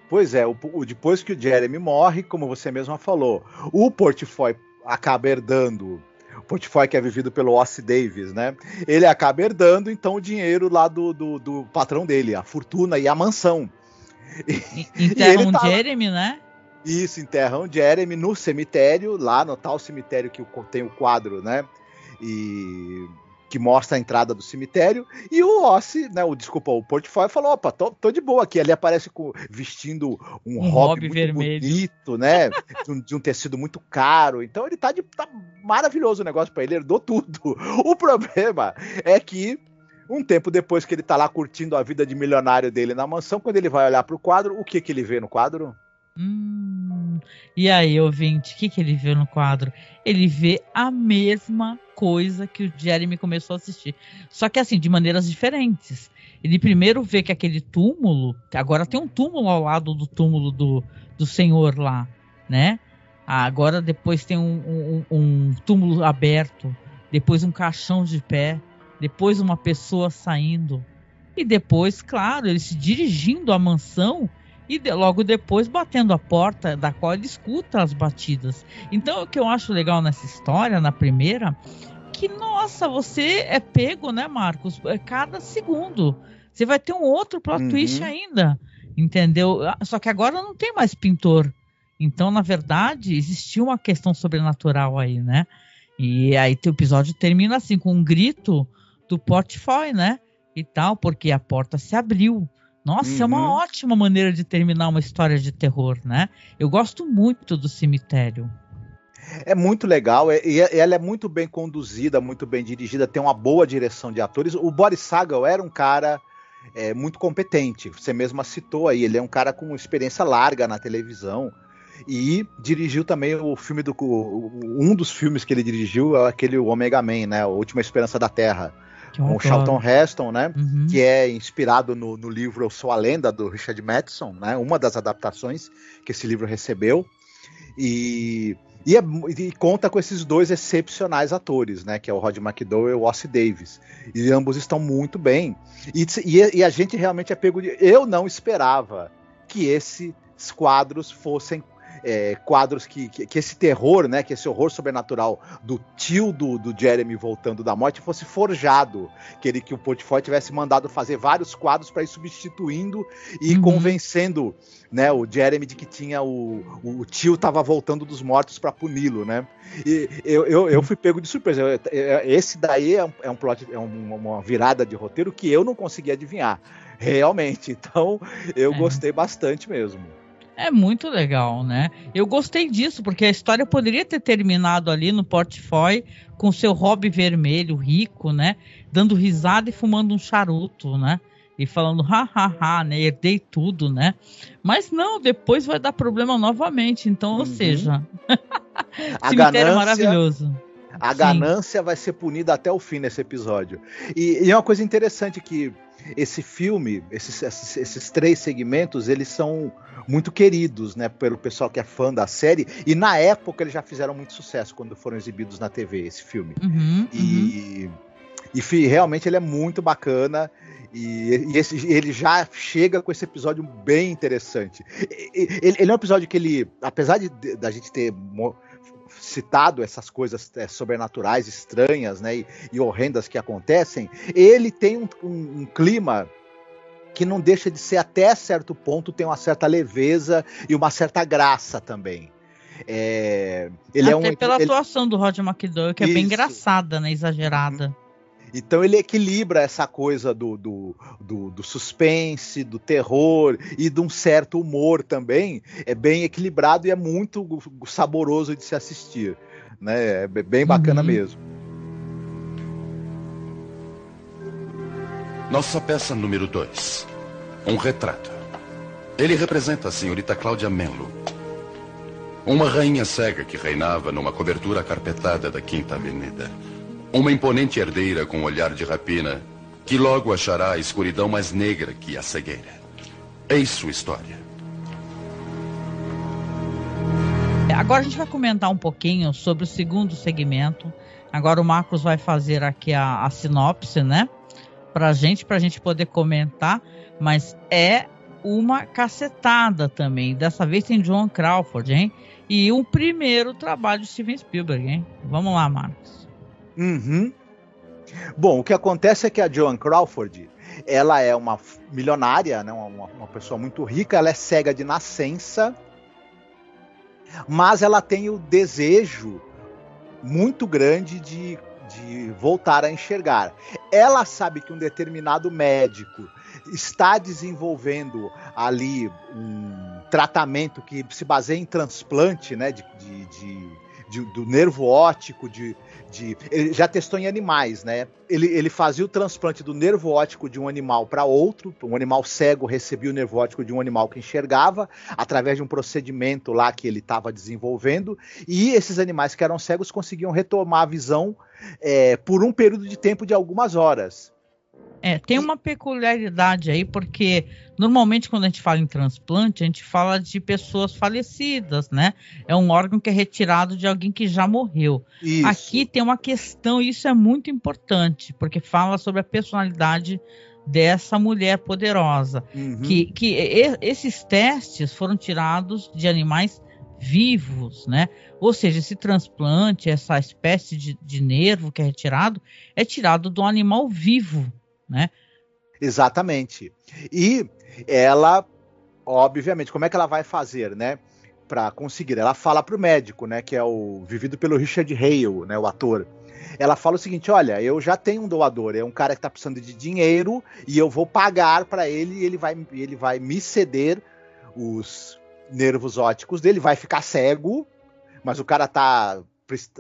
Pois é, o, o, depois que o Jeremy morre, como você mesma falou, o portfólio acaba herdando. O portfólio que é vivido pelo Ossie Davis, né? Ele acaba herdando, então, o dinheiro lá do, do, do patrão dele, a fortuna e a mansão. E, então, e um tá... Jeremy, né? Isso, enterram Jeremy no cemitério, lá no tal cemitério que tem o quadro, né? E que mostra a entrada do cemitério, e o Ossi, né, o desculpa, o portfólio falou, opa, tô, tô de boa aqui, ele aparece com, vestindo um, um hobby, muito vermelho. bonito, né, de um, de um, tecido muito caro, então ele tá, de, tá maravilhoso o negócio para ele, ele herdou tudo. O problema é que um tempo depois que ele tá lá curtindo a vida de milionário dele na mansão, quando ele vai olhar pro quadro, o que que ele vê no quadro? Hum, e aí, ouvinte, o que, que ele vê no quadro? Ele vê a mesma coisa que o Jeremy começou a assistir. Só que assim, de maneiras diferentes. Ele primeiro vê que aquele túmulo, agora tem um túmulo ao lado do túmulo do, do senhor lá, né? Agora depois tem um, um, um túmulo aberto, depois um caixão de pé, depois uma pessoa saindo. E depois, claro, ele se dirigindo à mansão e de, logo depois batendo a porta da qual ele escuta as batidas. Então o que eu acho legal nessa história, na primeira, que nossa, você é pego, né, Marcos? É cada segundo. Você vai ter um outro plot uhum. twist ainda, entendeu? Ah, só que agora não tem mais pintor. Então, na verdade, existiu uma questão sobrenatural aí, né? E aí o episódio termina assim, com um grito do Portfói, né? E tal, porque a porta se abriu. Nossa, uhum. é uma uhum. ótima maneira de terminar uma história de terror, né? Eu gosto muito do cemitério. É muito legal, é, e ela é muito bem conduzida, muito bem dirigida, tem uma boa direção de atores. O Boris Sagal era um cara é, muito competente, você mesma citou aí, ele é um cara com experiência larga na televisão e dirigiu também o filme do um dos filmes que ele dirigiu é aquele Omega Man, né, a Última Esperança da Terra com o Charlton Heston, né? Uhum. Que é inspirado no, no, livro Eu Sou a Lenda, do Richard Matheson, né? Uma das adaptações que esse livro recebeu. E, e, é, e, conta com esses dois excepcionais atores, né? Que é o Rod McDowell e o Ossie Davis. E ambos estão muito bem. E, e, e a gente realmente é pego de... Eu não esperava que esses quadros fossem é, quadros que, que, que, esse terror, né, que esse horror sobrenatural do tio do, do Jeremy voltando da morte fosse forjado, que ele que o Portfólio tivesse mandado fazer vários quadros para ir substituindo e uhum. convencendo, né, o Jeremy de que tinha o, o, tio estava voltando dos mortos para puni-lo, né? E eu, eu, eu, fui pego de surpresa. esse daí é um, é um plot, é uma virada de roteiro que eu não consegui adivinhar realmente. Então, eu é. gostei bastante mesmo. É muito legal, né? Eu gostei disso, porque a história poderia ter terminado ali no portfólio com seu hobby vermelho, rico, né? Dando risada e fumando um charuto, né? E falando, ha, ha, ha, né? Herdei tudo, né? Mas não, depois vai dar problema novamente. Então, ou uhum. seja, cemitério ganância, maravilhoso. A Sim. ganância vai ser punida até o fim nesse episódio. E, e é uma coisa interessante que esse filme, esses, esses, esses, três segmentos, eles são muito queridos, né, pelo pessoal que é fã da série. E na época eles já fizeram muito sucesso quando foram exibidos na TV esse filme. Uhum, e, uhum. e realmente ele é muito bacana. E, e esse, ele já chega com esse episódio bem interessante. Ele, ele é um episódio que ele, apesar de da gente ter citado essas coisas é, sobrenaturais, estranhas, né, e, e, horrendas que acontecem, ele tem um, um, um, clima que não deixa de ser até certo ponto tem uma certa leveza e uma certa graça também. É, ele é até é um, pela ele... atuação do Roger McDowell, que Isso. é bem engraçada, né, exagerada. Então ele equilibra essa coisa do, do, do, do, suspense, do terror e de um certo humor também. É bem equilibrado e é muito saboroso de se assistir. Né? É bem bacana uhum. mesmo. Nossa peça número 2. Um retrato. Ele representa a senhorita Cláudia Menlo. Uma rainha cega que reinava numa cobertura carpetada da Quinta Avenida. Uma imponente herdeira com olhar de rapina, que logo achará a escuridão mais negra que a cegueira. Eis sua história. Agora a gente vai comentar um pouquinho sobre o segundo segmento. Agora o Marcos vai fazer aqui a, a sinopse, né? Pra gente, pra gente poder comentar. Mas é uma cacetada também. Dessa vez tem John Crawford, hein? E o primeiro trabalho de Steven Spielberg, hein? Vamos lá, Marcos. Uhum. Bom, o que acontece é que a Joan Crawford, ela é uma milionária, né, uma, uma pessoa muito rica, ela é cega de nascença mas ela tem o desejo muito grande de, de voltar a enxergar. Ela sabe que um determinado médico está desenvolvendo ali um tratamento que se baseia em transplante né, de, de, de, de do nervo óptico, de, de. Ele já testou em animais, né? Ele, ele fazia o transplante do nervo óptico de um animal para outro. Um animal cego recebia o nervo óptico de um animal que enxergava, através de um procedimento lá que ele estava desenvolvendo. E esses animais que eram cegos conseguiam retomar a visão é, por um período de tempo de algumas horas. É, tem uma peculiaridade aí, porque normalmente quando a gente fala em transplante, a gente fala de pessoas falecidas, né? É um órgão que é retirado de alguém que já morreu. Isso. Aqui tem uma questão, e isso é muito importante, porque fala sobre a personalidade dessa mulher poderosa. Uhum. Que, que esses testes foram tirados de animais vivos, né? Ou seja, esse transplante, essa espécie de, de nervo que é retirado, é tirado de um animal vivo né? Exatamente. E ela, obviamente, como é que ela vai fazer, né? Para conseguir. Ela fala pro médico, né? Que é o vivido pelo Richard Hale, né? O ator. Ela fala o seguinte: olha, eu já tenho um doador, é um cara que tá precisando de dinheiro e eu vou pagar para ele e ele vai, ele vai me ceder os nervos ópticos dele, vai ficar cego, mas o cara tá,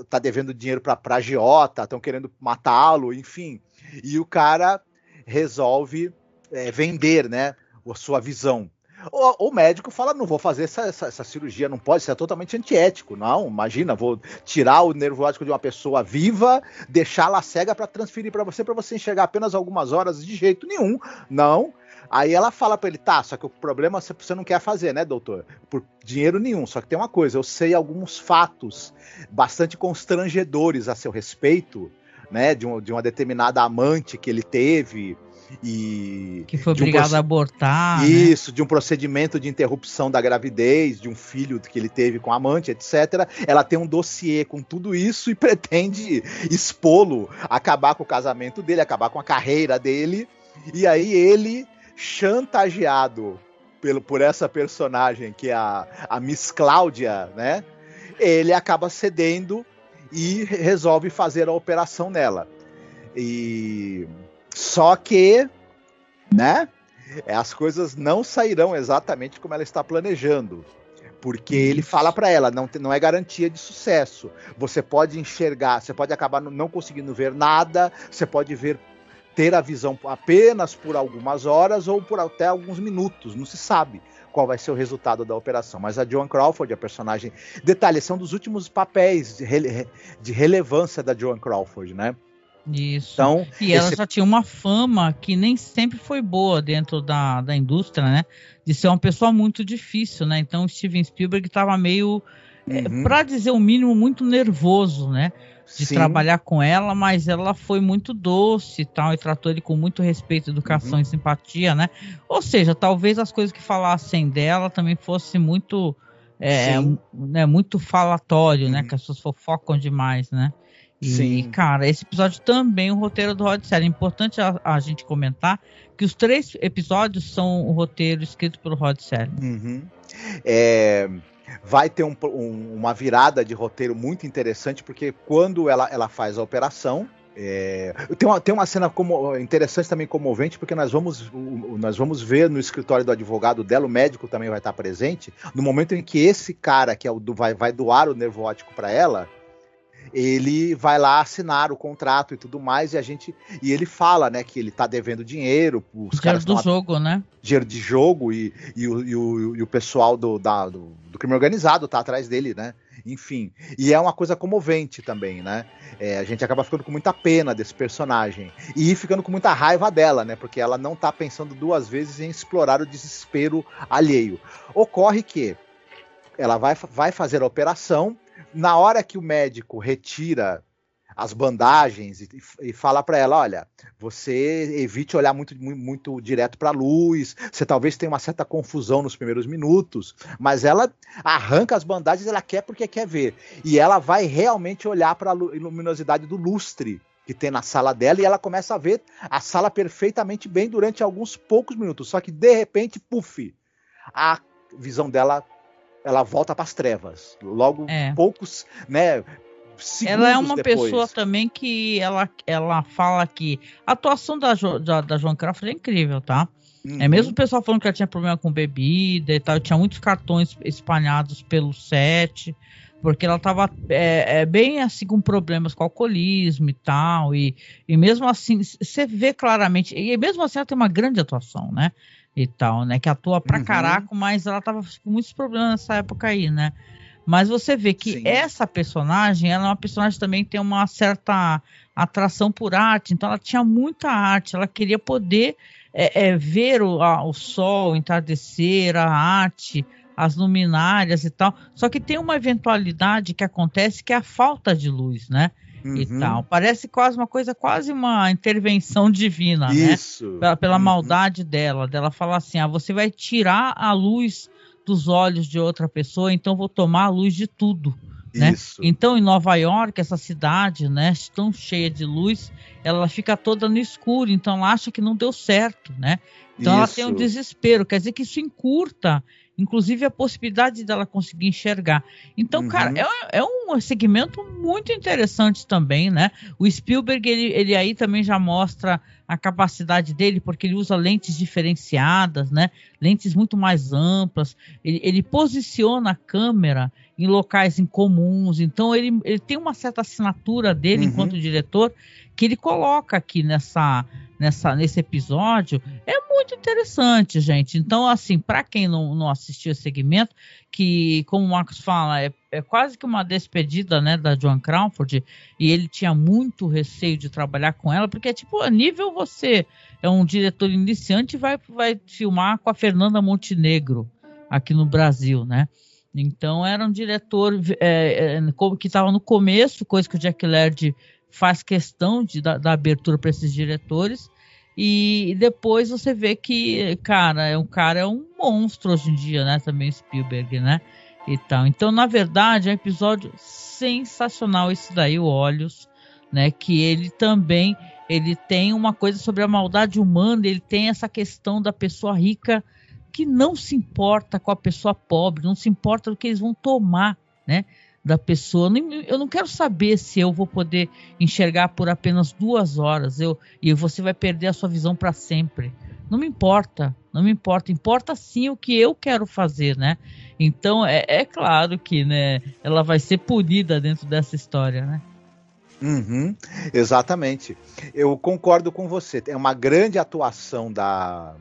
tá devendo dinheiro pra, pra agiota, estão querendo matá-lo, enfim. E o cara resolve é, vender, né, a sua visão. O, o, médico fala: não vou fazer essa, essa, essa, cirurgia, não pode, isso é totalmente antiético. Não, imagina, vou tirar o nervo óptico de uma pessoa viva, deixá-la cega para transferir para você, para você enxergar apenas algumas horas, de jeito nenhum. Não. Aí ela fala para ele: tá, só que o problema você não quer fazer, né, doutor? Por dinheiro nenhum. Só que tem uma coisa: eu sei alguns fatos bastante constrangedores a seu respeito né, de, um, de uma determinada amante que ele teve e que foi obrigado um a abortar. Né? Isso, né? de um procedimento de interrupção da gravidez, de um filho que ele teve com a amante, etc. Ela tem um dossiê com tudo isso e pretende expô-lo, acabar com o casamento dele, acabar com a carreira dele. E aí ele, chantageado pelo, por essa personagem que é a, a Miss Cláudia, né? Ele acaba cedendo e resolve fazer a operação nela. E só que, né? As coisas não sairão exatamente como ela está planejando. Porque ele fala para ela, não, não é garantia de sucesso. Você pode enxergar, você pode acabar não conseguindo ver nada, você pode ver ter a visão apenas por algumas horas ou por até alguns minutos, não se sabe qual vai ser o resultado da operação. Mas a Joan Crawford, a personagem. Detalhe, são dos últimos papéis de, rele... de relevância da Joan Crawford, né? Isso. Então, e ela já tinha uma fama que nem sempre foi boa dentro da, da indústria, né? De ser uma pessoa muito difícil, né? Então, Steven Spielberg estava meio, uhum. é, para dizer o mínimo, muito nervoso, né? de Sim. trabalhar com ela, mas ela foi muito doce e tal, e tratou ele com muito respeito, educação uhum. e simpatia, né? Ou seja, talvez as coisas que falassem dela também fossem muito, é, né, muito falatório, né? uhum. né? Que as pessoas fofocam demais, né? E, Sim. cara, esse episódio também, o roteiro do Rod Serling. É importante a, a, gente comentar que os três episódios são o roteiro escrito pelo Rod Serling. Uhum. É vai ter um, um, uma virada de roteiro muito interessante, porque quando ela, ela faz a operação, é, tem, uma, tem uma cena como, interessante também comovente, porque nós vamos, nós vamos ver no escritório do advogado dela, o médico também vai estar presente, no momento em que esse cara, que é o vai, vai doar o nervo óptico para ela, ele vai lá assinar o contrato e tudo mais, e a gente. E ele fala, né, que ele tá devendo dinheiro. Os dinheiro do jogo, né? Dinheiro de jogo, e, e, o, e, o, e o pessoal do, da, do, do, crime organizado tá atrás dele, né? Enfim. E é uma coisa comovente também, né? É, a gente acaba ficando com muita pena desse personagem. E ficando com muita raiva dela, né? Porque ela não tá pensando duas vezes em explorar o desespero alheio. Ocorre que ela vai, vai fazer a operação na hora que o médico retira as bandagens e, e fala para ela, olha, você evite olhar muito, muito, muito direto para a luz, você talvez tenha uma certa confusão nos primeiros minutos, mas ela arranca as bandagens, ela quer porque quer ver, e ela vai realmente olhar para a luminosidade do lustre que tem na sala dela e ela começa a ver a sala perfeitamente bem durante alguns poucos minutos, só que de repente, puf, a visão dela ela volta para as trevas. Logo é. poucos, né? ela é uma depois. pessoa também que ela, ela fala que a atuação da, jo, da, da Joan Crawford é incrível, tá? É uhum. É mesmo o pessoal falando que ela tinha problema com bebida e tal, tinha muitos cartões espalhados pelo set, porque ela estava é, é, bem assim com problemas com alcoolismo e tal, e, e mesmo assim, você vê claramente, e mesmo assim ela tem uma grande atuação, né? E tal, né? Que atua pra uhum. caraca, mas ela tava com muitos problemas nessa época aí, né? Mas você vê que Sim. essa personagem, ela é uma personagem que também tem uma certa atração por arte, então ela tinha muita arte, ela queria poder é, é, ver o, a, o sol, entardecer, a arte, as luminárias e tal. Só que tem uma eventualidade que acontece que é a falta de luz, né? Uhum. E tal. Parece quase uma coisa, quase uma intervenção divina, né? Isso. né? Pela, pela uhum. maldade dela, dela falar assim: ah, você vai tirar a luz dos olhos de outra pessoa, então vou tomar a luz de tudo. Né? Então, em Nova York, essa cidade, né, tão cheia de luz, ela fica toda no escuro, então ela acha que não deu certo, né? Então isso. ela tem um desespero, quer dizer que isso encurta inclusive a possibilidade dela conseguir enxergar. Então, uhum. cara, é, é, um segmento muito interessante também, né? O Spielberg, ele, ele aí também já mostra a capacidade dele, porque ele usa lentes diferenciadas, né? Lentes muito mais amplas. Ele, ele posiciona a câmera em locais incomuns. Então, ele, ele tem uma certa assinatura dele uhum. enquanto diretor que ele coloca aqui nessa nessa, nesse episódio é muito interessante, gente. Então, assim, para quem não, não assistiu esse segmento, que, como o Marcos fala, é, é quase que uma despedida né, da Joan Crawford, e ele tinha muito receio de trabalhar com ela, porque é tipo, a nível você é um diretor iniciante e vai, vai filmar com a Fernanda Montenegro aqui no Brasil, né? Então era um diretor é, é, que estava no começo, coisa que o Jack Laird faz questão de, da, da abertura para esses diretores. E, depois você vê que, cara, é um cara é um monstro hoje em dia, né? Também Spielberg, né? E tal. Então, na verdade, é um episódio sensacional esse daí, o Olhos, né? Que ele também ele tem uma coisa sobre a maldade humana, ele tem essa questão da pessoa rica que não se importa com a pessoa pobre, não se importa do que eles vão tomar, né? da pessoa. Eu não quero saber se eu vou poder enxergar por apenas duas horas eu, e você vai perder a sua visão para sempre. Não me importa, não me importa. Importa sim o que eu quero fazer, né? Então é, é claro que né, ela vai ser punida dentro dessa história, né? Uhum, exatamente. Eu concordo com você. É uma grande atuação da,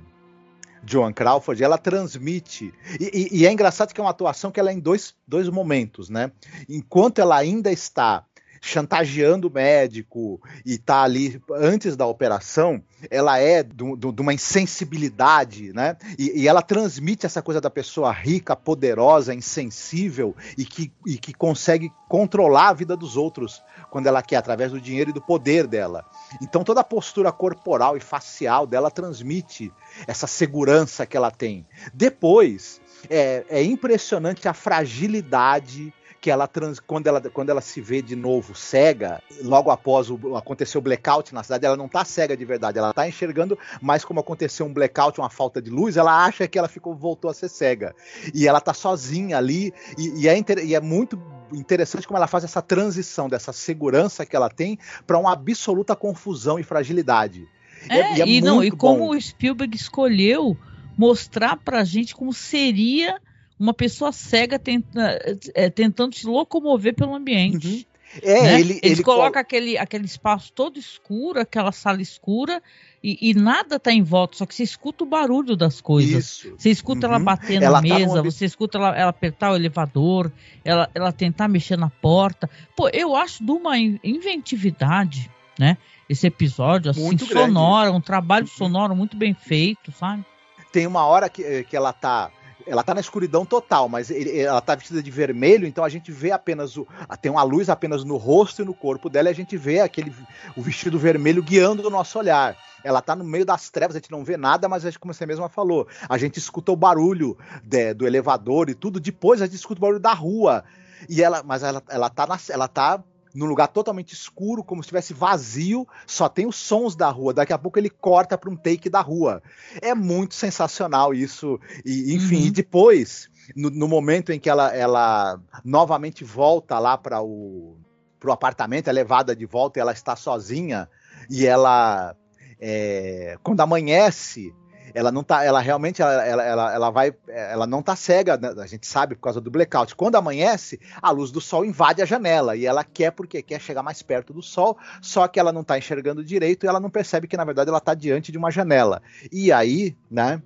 Joan Crawford, ela transmite. E, e, e, é engraçado que é uma atuação que ela é em dois, dois momentos, né? Enquanto ela ainda está chantageando o médico e está ali antes da operação, ela é de uma insensibilidade, né? E, e, ela transmite essa coisa da pessoa rica, poderosa, insensível e que, e que consegue controlar a vida dos outros quando ela quer, através do dinheiro e do poder dela. Então toda a postura corporal e facial dela transmite essa segurança que ela tem. Depois, é, é impressionante a fragilidade que ela trans, quando ela quando ela se vê de novo cega, logo após o aconteceu o blackout na cidade, ela não tá cega de verdade, ela tá enxergando, mas como aconteceu um blackout, uma falta de luz, ela acha que ela ficou voltou a ser cega. E ela tá sozinha ali e, e é, e é muito interessante como ela faz essa transição dessa segurança que ela tem para uma absoluta confusão e fragilidade. É, é, é e, não, e como o Spielberg escolheu mostrar pra gente como seria uma pessoa cega tenta, é, tentando se locomover pelo ambiente. Uhum. É, né? ele, Eles ele colocam col... aquele, aquele espaço todo escuro, aquela sala escura, e, e, nada tá em volta, só que você escuta o barulho das coisas. Isso. Você escuta uhum. ela bater ela na tá mesa, numa... você escuta ela, ela, apertar o elevador, ela, ela tentar mexer na porta. Pô, eu acho de uma inventividade, né? Esse episódio, assim, muito sonoro, um trabalho uhum. sonoro muito bem feito, sabe? Tem uma hora que, que ela tá ela tá na escuridão total, mas ele, ela tá vestida de vermelho, então a gente vê apenas o. Tem uma luz apenas no rosto e no corpo dela, e a gente vê aquele o vestido vermelho guiando o nosso olhar. Ela tá no meio das trevas, a gente não vê nada, mas como você mesma falou, a gente escuta o barulho de, do elevador e tudo, depois a gente escuta o barulho da rua. E ela, mas ela, ela tá na, ela tá num lugar totalmente escuro, como se estivesse vazio, só tem os sons da rua. Daqui a pouco ele corta para um take da rua. É muito sensacional isso. E, enfim, uhum. e depois, no, no, momento em que ela, ela novamente volta lá para o pro apartamento, é levada de volta e ela está sozinha, e ela. É, quando amanhece, ela não tá, ela realmente, ela, ela, ela, ela vai, ela não tá cega, né? a gente sabe por causa do blackout. Quando amanhece, a luz do sol invade a janela e ela quer porque quer chegar mais perto do sol, só que ela não tá enxergando direito e ela não percebe que na verdade ela tá diante de uma janela. E aí, né?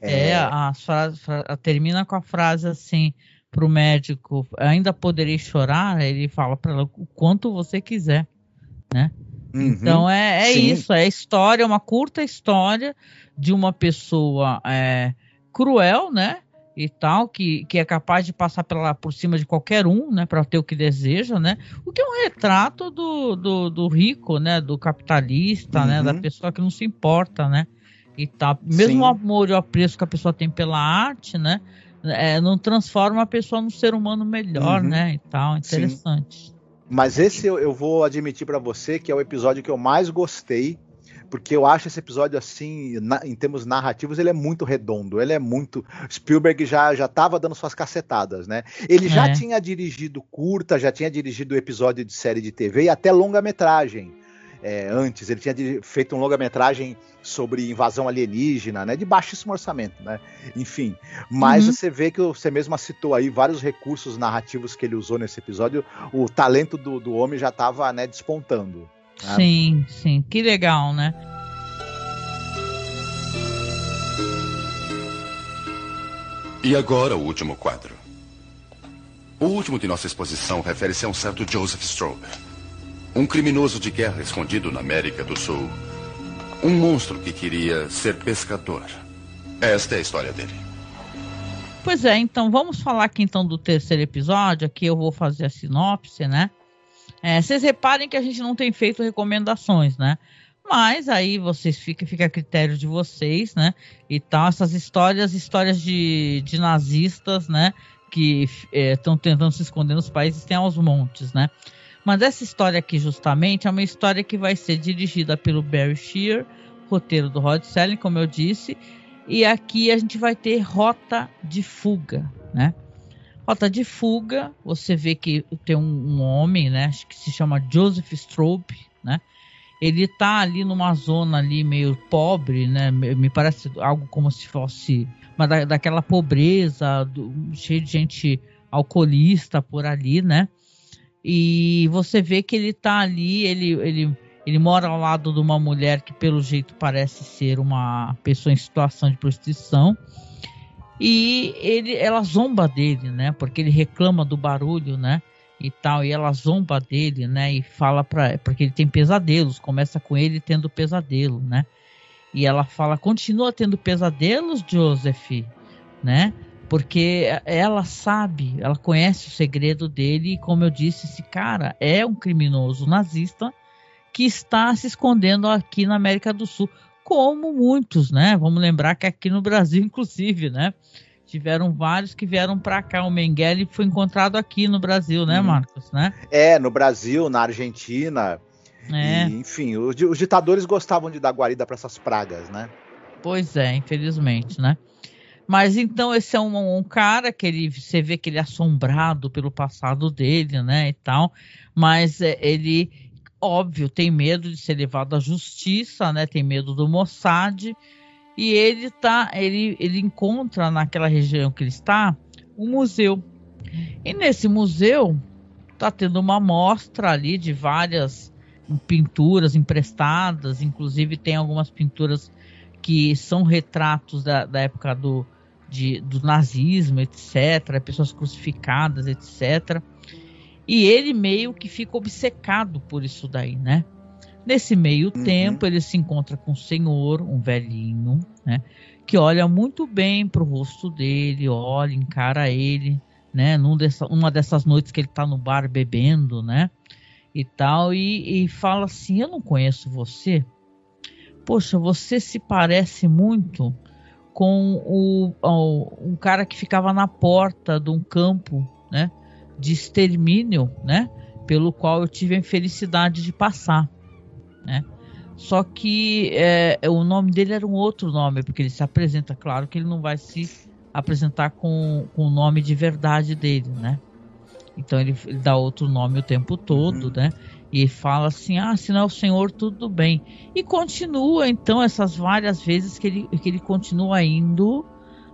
É, é a frase, termina com a frase assim pro médico, ainda poderei chorar, ele fala para ela o quanto você quiser, né? Uhum, então é, é isso, é história, uma curta história de uma pessoa é, cruel, né? E tal, que, que é capaz de passar pela, por cima de qualquer um, né? Para ter o que deseja, né? O que é um retrato do, do, do rico, né? Do capitalista, uhum. né? Da uhum. pessoa que não se importa, né? E tal. Mesmo Sim. o amor e o apreço que a pessoa tem pela arte, né? É, não transforma a pessoa num ser humano melhor, uhum. né? E tal. Interessante. Sim. Mas esse eu, eu vou admitir para você que é o episódio que eu mais gostei porque eu acho esse episódio assim, na, em termos narrativos, ele é muito redondo, ele é muito. Spielberg já já estava dando suas cacetadas, né? Ele já é. tinha dirigido curta, já tinha dirigido episódio de série de TV e até longa-metragem. É, antes, ele tinha feito um longa-metragem sobre invasão alienígena, né, de baixíssimo orçamento, né, enfim. Mas uhum. você vê que você mesma citou aí vários recursos narrativos que ele usou nesse episódio, o talento do, do homem já estava né, despontando. Sim, sim. Que legal, né? E agora o último quadro. O último de nossa exposição refere-se a um certo Joseph Strobe. Um criminoso de guerra escondido na América do Sul. Um monstro que queria ser pescador. Esta é a história dele. Pois é, então vamos falar aqui então do terceiro episódio. Aqui eu vou fazer a sinopse, né? É, vocês reparem que a gente não tem feito recomendações, né? Mas aí vocês fica, fica a critério de vocês, né? E tal, essas histórias, histórias de, de nazistas, né? Que estão é, tentando se esconder nos países, tem aos montes, né? Mas essa história aqui, justamente, é uma história que vai ser dirigida pelo Barry Shear, roteiro do Rod Selling, como eu disse, e aqui a gente vai ter Rota de Fuga, né? Rota de fuga, você vê que tem um, um homem, né, que se chama Joseph Strobe, né? Ele tá ali numa zona ali meio pobre, né? Me parece algo como se fosse uma da, daquela pobreza, do, cheio de gente alcoolista por ali, né? E você vê que ele tá ali, ele, ele, ele mora ao lado de uma mulher que pelo jeito parece ser uma pessoa em situação de prostituição e ele, ela zomba dele, né? Porque ele reclama do barulho, né? E tal, e ela zomba dele, né? E fala para porque ele tem pesadelos, começa com ele tendo pesadelo, né? E ela fala: "Continua tendo pesadelos, Joseph", né? Porque ela sabe, ela conhece o segredo dele e como eu disse, esse cara é um criminoso nazista que está se escondendo aqui na América do Sul como muitos, né? Vamos lembrar que aqui no Brasil, inclusive, né? Tiveram vários que vieram para cá. O Mengele foi encontrado aqui no Brasil, né, hum. Marcos? Né? É, no Brasil, na Argentina. É. E, enfim, os, os ditadores gostavam de dar guarida para essas pragas, né? Pois é, infelizmente, né? Mas então esse é um, um, cara que ele, você vê que ele é assombrado pelo passado dele, né, e tal. Mas é, ele óbvio, tem medo de ser levado à justiça, né? Tem medo do Mossad. E ele tá, ele, ele encontra naquela região que ele está um museu. E nesse museu tá tendo uma mostra ali de várias pinturas emprestadas, inclusive tem algumas pinturas que são retratos da, da época do, de, do nazismo, etc., pessoas crucificadas, etc. E ele meio que fica obcecado por isso daí, né? Nesse meio uhum. tempo, ele se encontra com um senhor, um velhinho, né? Que olha muito bem pro rosto dele, olha, encara ele, né? Num dessa, uma dessas noites que ele tá no bar bebendo, né? E tal, e, e fala assim: Eu não conheço você. Poxa, você se parece muito com o, o um cara que ficava na porta de um campo, né? de extermínio, né? pelo qual eu tive a infelicidade de passar, né? Só que é, o nome dele era um outro nome, porque ele se apresenta, claro que ele não vai se apresentar com, com o nome de verdade dele, né? Então ele, ele dá outro nome o tempo todo, uhum. né? E fala assim: ah, se não é o Senhor, tudo bem. E continua, então, essas várias vezes que ele, que ele continua indo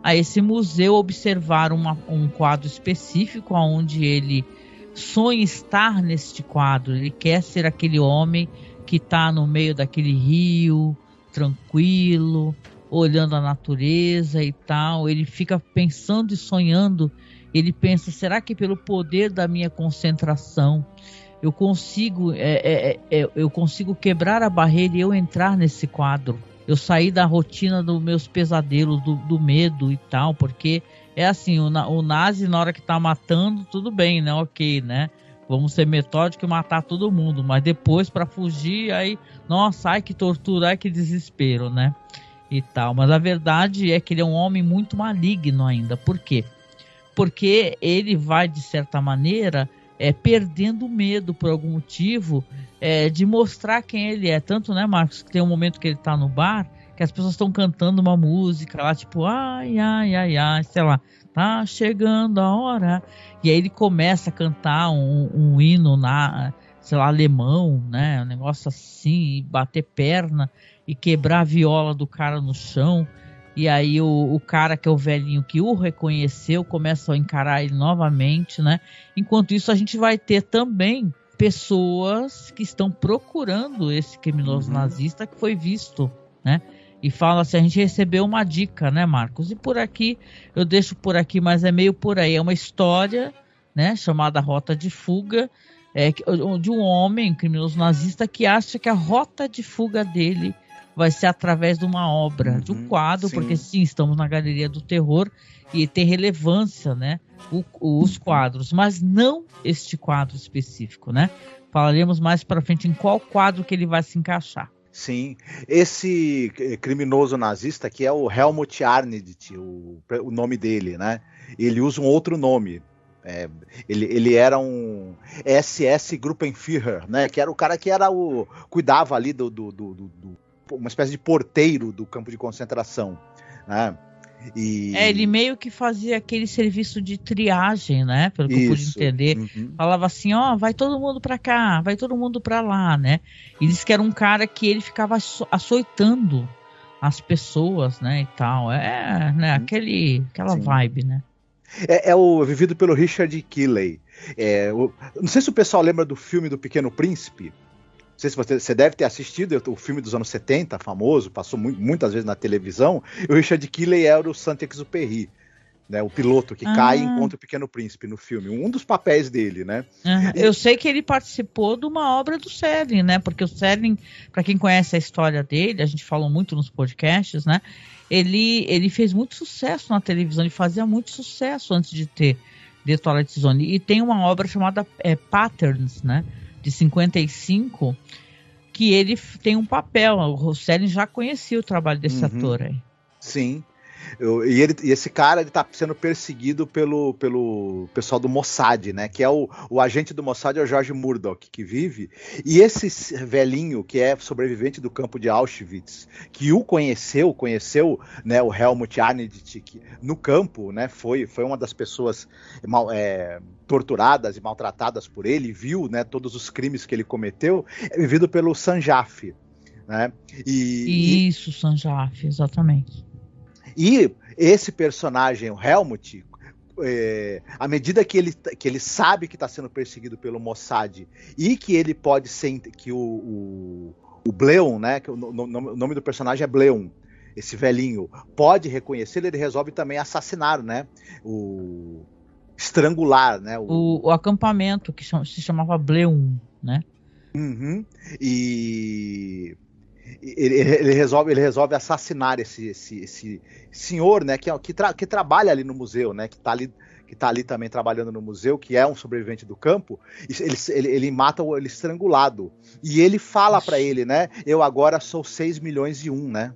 a esse museu observar uma, um quadro específico onde ele sonha estar neste quadro. Ele quer ser aquele homem que está no meio daquele rio, tranquilo, olhando a natureza e tal. Ele fica pensando e sonhando. Ele pensa: será que pelo poder da minha concentração eu consigo, é, é, é, é eu consigo quebrar a barreira e eu entrar nesse quadro? Eu sair da rotina dos meus pesadelos, do, do medo e tal, porque é assim, o, o nazi na hora que tá matando, tudo bem, né? Ok, né? vamos ser metódicos e matar todo mundo, mas depois para fugir aí, nossa, ai que tortura, ai que desespero, né? E tal, mas a verdade é que ele é um homem muito maligno ainda. Por quê? Porque ele vai de certa maneira é perdendo medo por algum motivo é, de mostrar quem ele é. Tanto, né, Marcos, que tem um momento que ele tá no bar que as pessoas estão cantando uma música lá, tipo, ai, ai, ai, ai, sei lá, tá chegando a hora. E aí ele começa a cantar um, um hino na, sei lá, alemão, né? Um negócio assim, bater perna e quebrar a viola do cara no chão. E aí o, o, cara que é o velhinho que o reconheceu começa a encarar ele novamente, né? Enquanto isso a gente vai ter também pessoas que estão procurando esse criminoso uhum. nazista que foi visto, né? e fala assim: a gente recebeu uma dica, né, Marcos? E por aqui, eu deixo por aqui, mas é meio por aí. É uma história, né, chamada Rota de Fuga, é, de um homem, criminoso nazista, que acha que a rota de fuga dele vai ser através de uma obra, uhum, de um uhum, quadro, sim. porque sim, estamos na Galeria do Terror e tem relevância, né, o, os quadros, mas não este quadro específico, né? Falaremos mais para frente em qual quadro que ele vai se encaixar. Sim, esse criminoso nazista que é o Helmut Arndt, o, o nome dele, né? Ele usa um outro nome. É, ele, ele era um SS Gruppenführer, né? Que era o cara que era o cuidava ali do, do, do, do uma espécie de porteiro do campo de concentração, né? E... É, ele meio que fazia aquele serviço de triagem, né? Pelo que Isso. eu pude entender. Uhum. Falava assim, ó, oh, vai todo mundo para cá, vai todo mundo para lá, né? E disse que era um cara que ele ficava açoitando as pessoas, né, e tal. É, né, uhum. aquele, aquela Sim. vibe, né? É, é, o vivido pelo Richard Keeley. É, o, não sei se o pessoal lembra do filme do Pequeno Príncipe. Não sei se você, você deve ter assistido o filme dos anos 70, famoso, passou mu muitas vezes na televisão. E o Richard Keeley era o Saint-Exupéry. Né, o piloto que ah. cai e encontra o Pequeno Príncipe no filme, um dos papéis dele, né? Uhum. Eu sei que ele participou de uma obra do Serling, né? Porque o Serling, para quem conhece a história dele, a gente falou muito nos podcasts, né? Ele, ele fez muito sucesso na televisão, ele fazia muito sucesso antes de ter The Twilight Zone. E tem uma obra chamada é, Patterns, né? De 55, que ele tem um papel. O Rosselli já conhecia o trabalho desse uhum. ator aí. Sim. Eu, e, ele, e, esse cara ele tá sendo perseguido pelo, pelo pessoal do Mossad, né? Que é o, o agente do Mossad, é o George Murdoch, que vive. E esse velhinho, que é sobrevivente do campo de Auschwitz, que o conheceu, conheceu né, o Helmut Arndt no campo, né? Foi, foi uma das pessoas mal, é, torturadas e maltratadas por ele, viu né, todos os crimes que ele cometeu, é vivido pelo Sanjaf. Né? E, Isso, Sanjaf, exatamente. E esse personagem, o Helmut, é, à medida que ele, que ele sabe que está sendo perseguido pelo Mossad e que ele pode ser que o, o, o Bleon, né, que o, o, nome do personagem é Bleon, esse velhinho, pode reconhecer, ele resolve também assassinar, né, o estrangular, né, o, o acampamento que se chamava Bleon, né? Uhum. E ele, ele, resolve, ele resolve assassinar esse, esse, esse senhor, né, que, é que, tra, que trabalha ali no museu, né, que está ali que tá ali também trabalhando no museu, que é um sobrevivente do campo, ele, ele, ele mata ele estrangulado. E ele fala para ele, né? Eu agora sou 6 milhões e um, né?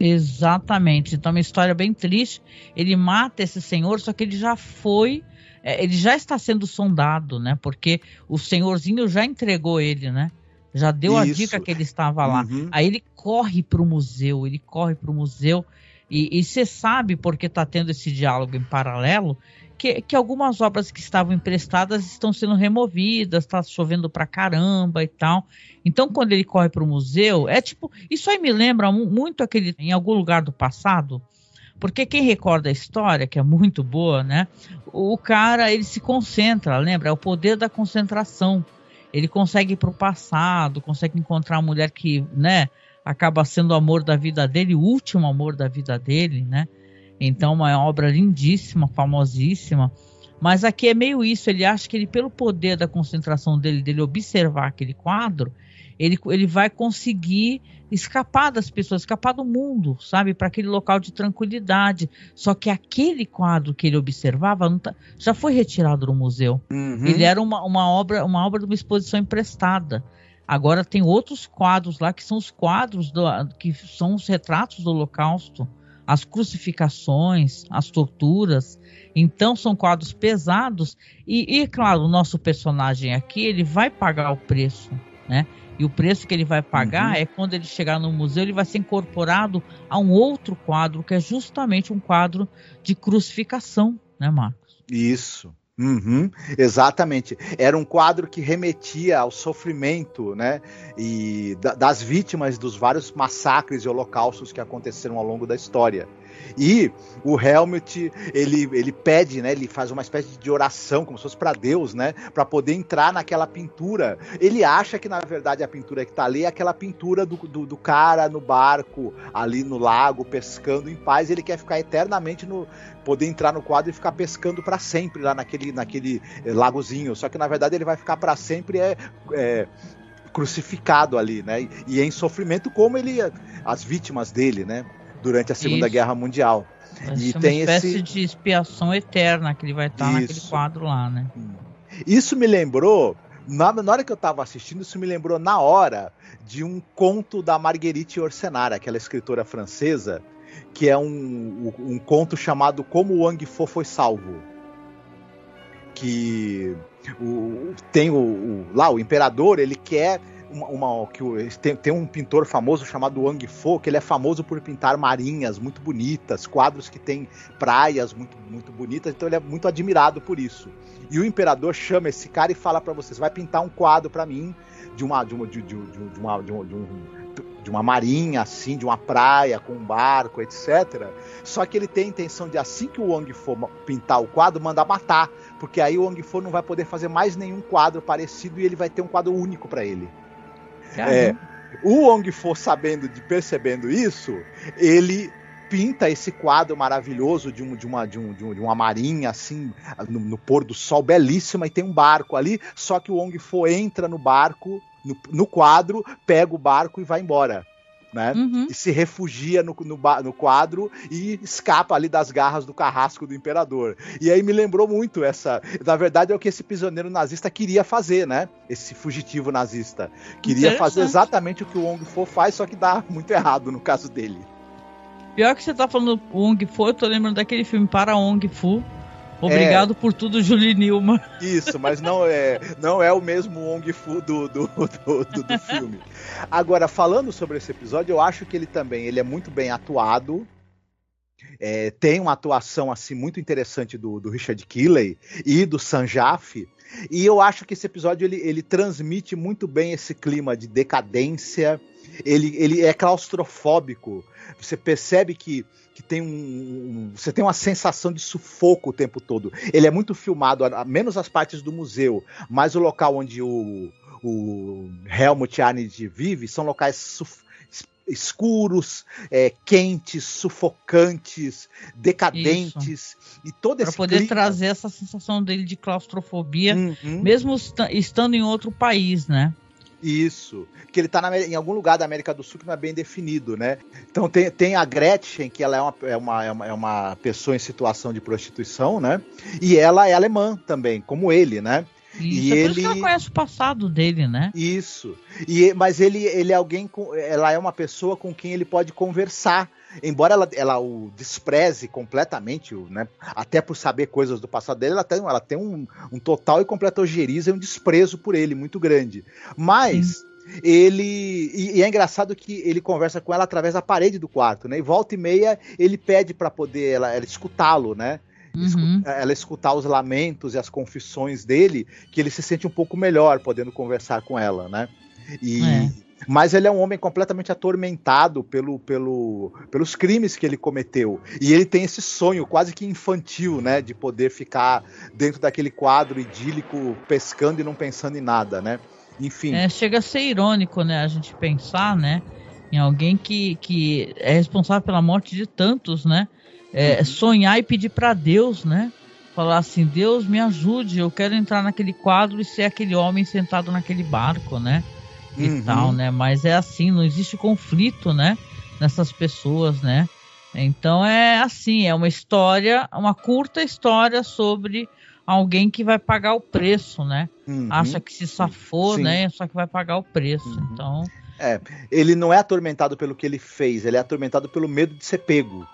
Exatamente. Então, é uma história bem triste. Ele mata esse senhor, só que ele já foi é, ele já está sendo sondado, né? Porque o senhorzinho já entregou ele, né? Já deu Isso. a dica que ele estava lá. Uhum. Aí ele corre para o museu, ele corre para o museu e você sabe porque está tendo esse diálogo em paralelo que, que, algumas obras que estavam emprestadas estão sendo removidas, está chovendo pra caramba e tal. Então, quando ele corre para o museu, é tipo. Isso aí me lembra muito aquele. em algum lugar do passado. Porque quem recorda a história, que é muito boa, né? O cara, ele se concentra, lembra? É o poder da concentração. Ele consegue ir para o passado, consegue encontrar a mulher que, né? Acaba sendo o amor da vida dele, o último amor da vida dele, né? Então, uma obra lindíssima, famosíssima. Mas aqui é meio isso, ele acha que ele, pelo poder da concentração dele, dele observar aquele quadro, ele, ele vai conseguir escapar das pessoas, escapar do mundo, sabe? Para aquele local de tranquilidade. Só que aquele quadro que ele observava tá, já foi retirado do museu. Uhum. Ele era uma, uma, obra, uma obra de uma exposição emprestada. Agora tem outros quadros lá que são os quadros do, que são os retratos do Holocausto as crucificações, as torturas. Então são quadros pesados e, e, claro, o nosso personagem aqui ele vai pagar o preço, né? E o preço que ele vai pagar uhum. é quando ele chegar no museu, ele vai ser incorporado a um outro quadro que é justamente um quadro de crucificação, né, Marcos? Isso. Uhum, exatamente. Era um quadro que remetia ao sofrimento, né? E das vítimas dos vários massacres e holocaustos que aconteceram ao longo da história. E o Helmut, ele, ele pede, né? Ele faz uma espécie de oração, como se fosse para Deus, né? Para poder entrar naquela pintura. Ele acha que, na verdade, a pintura que tá ali é aquela pintura do, do, do cara no barco, ali no lago, pescando em paz. Ele quer ficar eternamente no. poder entrar no quadro e ficar pescando para sempre lá naquele, naquele eh, lagozinho. Só que, na verdade, ele vai ficar para sempre é, é crucificado ali, né? E em sofrimento como ele as vítimas dele, né? Durante a Segunda Isso. Guerra Mundial. E tem uma espécie esse... de expiação eterna que ele vai estar Isso. naquele quadro lá, né? Hum. Isso me lembrou, na, na hora que eu estava assistindo, isso me lembrou na hora de um conto da Marguerite Orsenar, aquela escritora francesa, que é um, um, conto chamado Como o Wang Fo foi salvo. Que o, tem o, o, lá o imperador, ele quer uma, uma que tem, tem, um pintor famoso chamado Wang Fo, que ele é famoso por pintar marinhas muito bonitas, quadros que tem praias muito, muito bonitas, então ele é muito admirado por isso. E o imperador chama esse cara e fala para vocês, vai pintar um quadro para mim de uma de uma de, de, de uma de, um, de uma marinha assim, de uma praia com um barco, etc. Só que ele tem a intenção de assim que o Wang Fo pintar o quadro, mandar matar, porque aí o Wang Fo não vai poder fazer mais nenhum quadro parecido e ele vai ter um quadro único para ele. É, o Wong Fo sabendo de percebendo isso, ele pinta esse quadro maravilhoso de, um, de, uma, de, um, de, uma marinha assim no, no, pôr do sol belíssima e tem um barco ali, só que o Wong Fo entra no barco no, no quadro, pega o barco e vai embora né? Uhum. E se refugia no, no, no, quadro e escapa ali das garras do carrasco do imperador. E aí me lembrou muito essa. Na verdade, é o que esse prisioneiro nazista queria fazer, né? Esse fugitivo nazista. Queria fazer exatamente o que o Wong Fo faz, só que dá muito errado no caso dele. Pior que você tá falando Wong Fo, eu tô lembrando daquele filme Para Wong Fu, Obrigado é, por tudo, Julie Nilma. Isso, mas não é, não é o mesmo Wong Fu do, do, do, do, do filme. Agora, falando sobre esse episódio, eu acho que ele também ele é muito bem atuado. É, tem uma atuação assim muito interessante do, do Richard Keeley e do Sanjaf. E eu acho que esse episódio ele, ele transmite muito bem esse clima de decadência. Ele, ele é claustrofóbico. Você percebe que que tem um, Você tem uma sensação de sufoco o tempo todo. Ele é muito filmado, a, a menos as partes do museu, mas o local onde o, o Helmut Arndt vive são locais escuros, é, quentes, sufocantes, decadentes Isso. e todo esse Para poder clima. trazer essa sensação dele de claustrofobia, uhum. mesmo estando em outro país, né? Isso. Que ele tá na, em algum lugar da América do Sul que não é bem definido, né? Então tem, tem a Gretchen, que ela é uma, é, uma, é, uma, é uma pessoa em situação de prostituição, né? E ela é alemã também, como ele, né? Isso, e é ele ela conhece o passado dele, né? Isso. E mas ele ele é alguém com ela é uma pessoa com quem ele pode conversar embora ela, ela o despreze completamente, né, até por saber coisas do passado dele, ela tem, ela tem um, um total e completo ojeriza e um desprezo por ele muito grande. Mas ele e, e, é engraçado que ele conversa com ela através da parede do quarto, né? E volta e meia ele pede para poder ela, ela escutá-lo, né? Uhum. Ela escutar os lamentos e as confissões dele, que ele se sente um pouco melhor podendo conversar com ela, né? E, é. Mas ele é um homem completamente atormentado pelo, pelo, pelos crimes que ele cometeu. E ele tem esse sonho quase que infantil, né? De poder ficar dentro daquele quadro idílico, pescando e não pensando em nada, né? Enfim. É, chega a ser irônico, né? A gente pensar, né? Em alguém que, que é responsável pela morte de tantos, né? É, uhum. Sonhar e pedir para Deus, né? Falar assim, Deus me ajude, eu quero entrar naquele quadro e ser aquele homem sentado naquele barco, né? E uhum. tal, né? Mas é assim, não existe conflito, né? Nessas pessoas, né? Então é assim, é uma história, uma curta história sobre alguém que vai pagar o preço, né? Uhum. Acha que se safou, Sim. né? Só que vai pagar o preço. Uhum. Então. É, ele não é atormentado pelo que ele fez, ele é atormentado pelo medo de ser pego.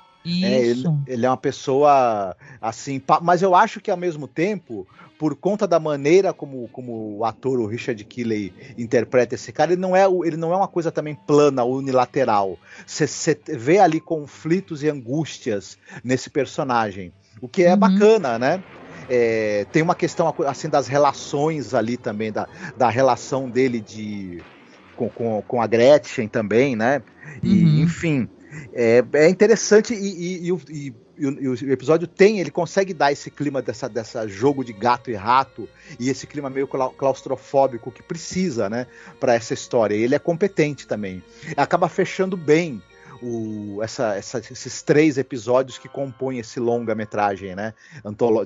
É, ele, ele, é uma pessoa assim, mas eu acho que ao mesmo tempo, por conta da maneira como, como o ator, o Richard Keeley, interpreta esse cara, ele não é, ele não é uma coisa também plana, unilateral. Você vê ali conflitos e angústias nesse personagem, o que é uhum. bacana, né? É, tem uma questão assim das relações ali também, da, da relação dele de com, com, com a Gretchen também, né? E, uhum. Enfim, é, é interessante e, e, e, e, o, episódio tem, ele consegue dar esse clima dessa, dessa jogo de gato e rato e esse clima meio claustrofóbico que precisa, né, para essa história. Ele é competente também. Acaba fechando bem o, essa, essa, esses três episódios que compõem esse longa-metragem, né?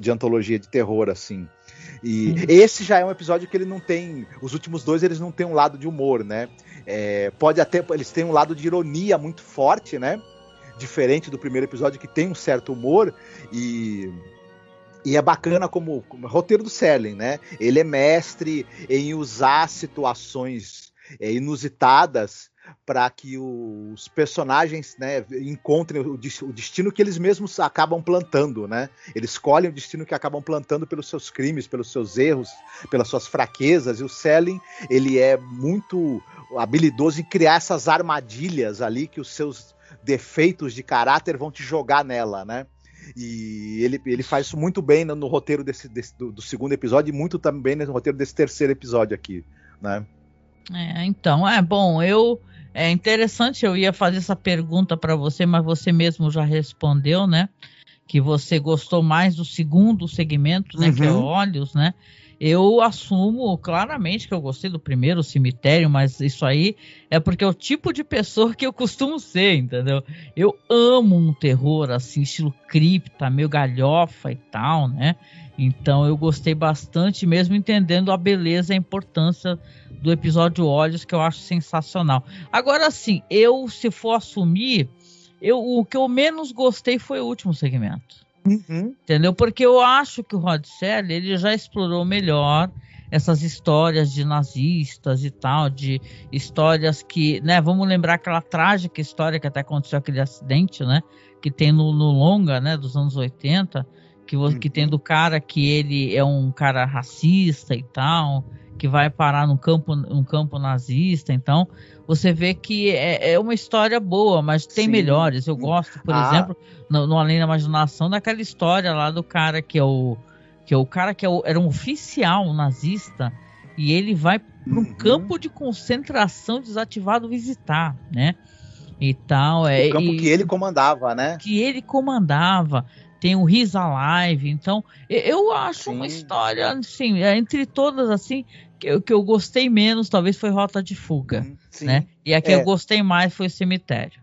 De antologia de terror, assim. E Sim. esse já é um episódio que ele não tem. Os últimos dois eles não têm um lado de humor, né? É, pode até. Eles têm um lado de ironia muito forte, né? Diferente do primeiro episódio, que tem um certo humor. E. E é bacana como, como roteiro do Serling, né? Ele é mestre em usar situações é, inusitadas para que os personagens né, encontrem o, destino que eles mesmos acabam plantando, né? Eles escolhem o destino que acabam plantando pelos seus crimes, pelos seus erros, pelas suas fraquezas. E o Selling ele é muito habilidoso em criar essas armadilhas ali que os seus defeitos de caráter vão te jogar nela, né? E ele, ele faz isso muito bem no, no roteiro desse, desse do, do, segundo episódio e muito também no roteiro desse terceiro episódio aqui, né? É, então, é bom, eu é interessante, eu ia fazer essa pergunta para você, mas você mesmo já respondeu, né? Que você gostou mais do segundo segmento, né? Uhum. Que é uhum. Olhos, né? Eu assumo claramente que eu gostei do primeiro cemitério, mas isso aí é porque é o tipo de pessoa que eu costumo ser, entendeu? Eu amo um terror assim, estilo cripta, meio galhofa e tal, né? Então eu gostei bastante, mesmo entendendo a beleza e a importância do episódio Olhos, que eu acho sensacional. Agora sim, eu, se for assumir, eu, o que eu menos gostei foi o último segmento. Uhum. Entendeu? Porque eu acho que o Rod Serling, ele já explorou melhor essas histórias de nazistas e tal, de histórias que, né, vamos lembrar aquela trágica história que até aconteceu aquele acidente, né, que tem no, no longa, né, dos anos 80, que, que tem do cara que ele é um cara racista e tal, que vai parar no campo, no campo nazista. Então, você vê que é, é uma história boa, mas tem Sim. melhores. Eu gosto, por ah. exemplo, no, no, Além da Imaginação, daquela história lá do cara que é o. Que é o cara que é o, era um oficial nazista e ele vai para um uhum. campo de concentração desativado visitar, né? E tal. É, o campo e, que ele comandava, né? Que ele comandava tem o Riz Alive, então eu acho Sim. uma história, assim, entre todas, assim, que, que eu gostei menos talvez foi Rota de Fuga, uhum, Sim. né? E a que é. eu gostei mais foi Cemitério.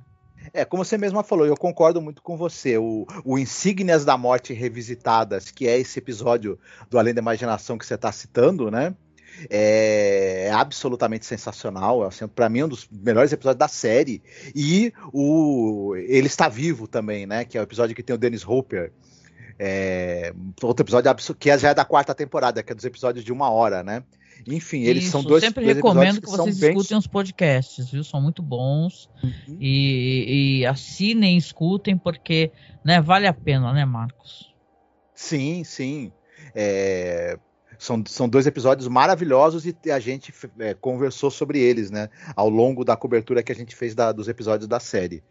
É, como você mesma falou, eu concordo muito com você. O, o Insígnias da Morte Revisitadas, que é esse episódio do Além da Imaginação que você está citando, né? É, é absolutamente sensacional. Assim, para mim, é um dos melhores episódios da série. E o Ele Está Vivo também, né? Que é o episódio que tem o Dennis Hopper É, outro episódio que já é da quarta temporada, que é dos episódios de uma hora, né? Enfim, eles Isso, são dois. Eu sempre dois recomendo que, que vocês bem... escutem os podcasts, viu? São muito bons. Uhum. E, e assinem, escutem, porque né, vale a pena, né, Marcos? Sim, sim. É, são, são dois episódios maravilhosos e a gente é, conversou sobre eles, né? Ao longo da cobertura que a gente fez da, dos episódios da série.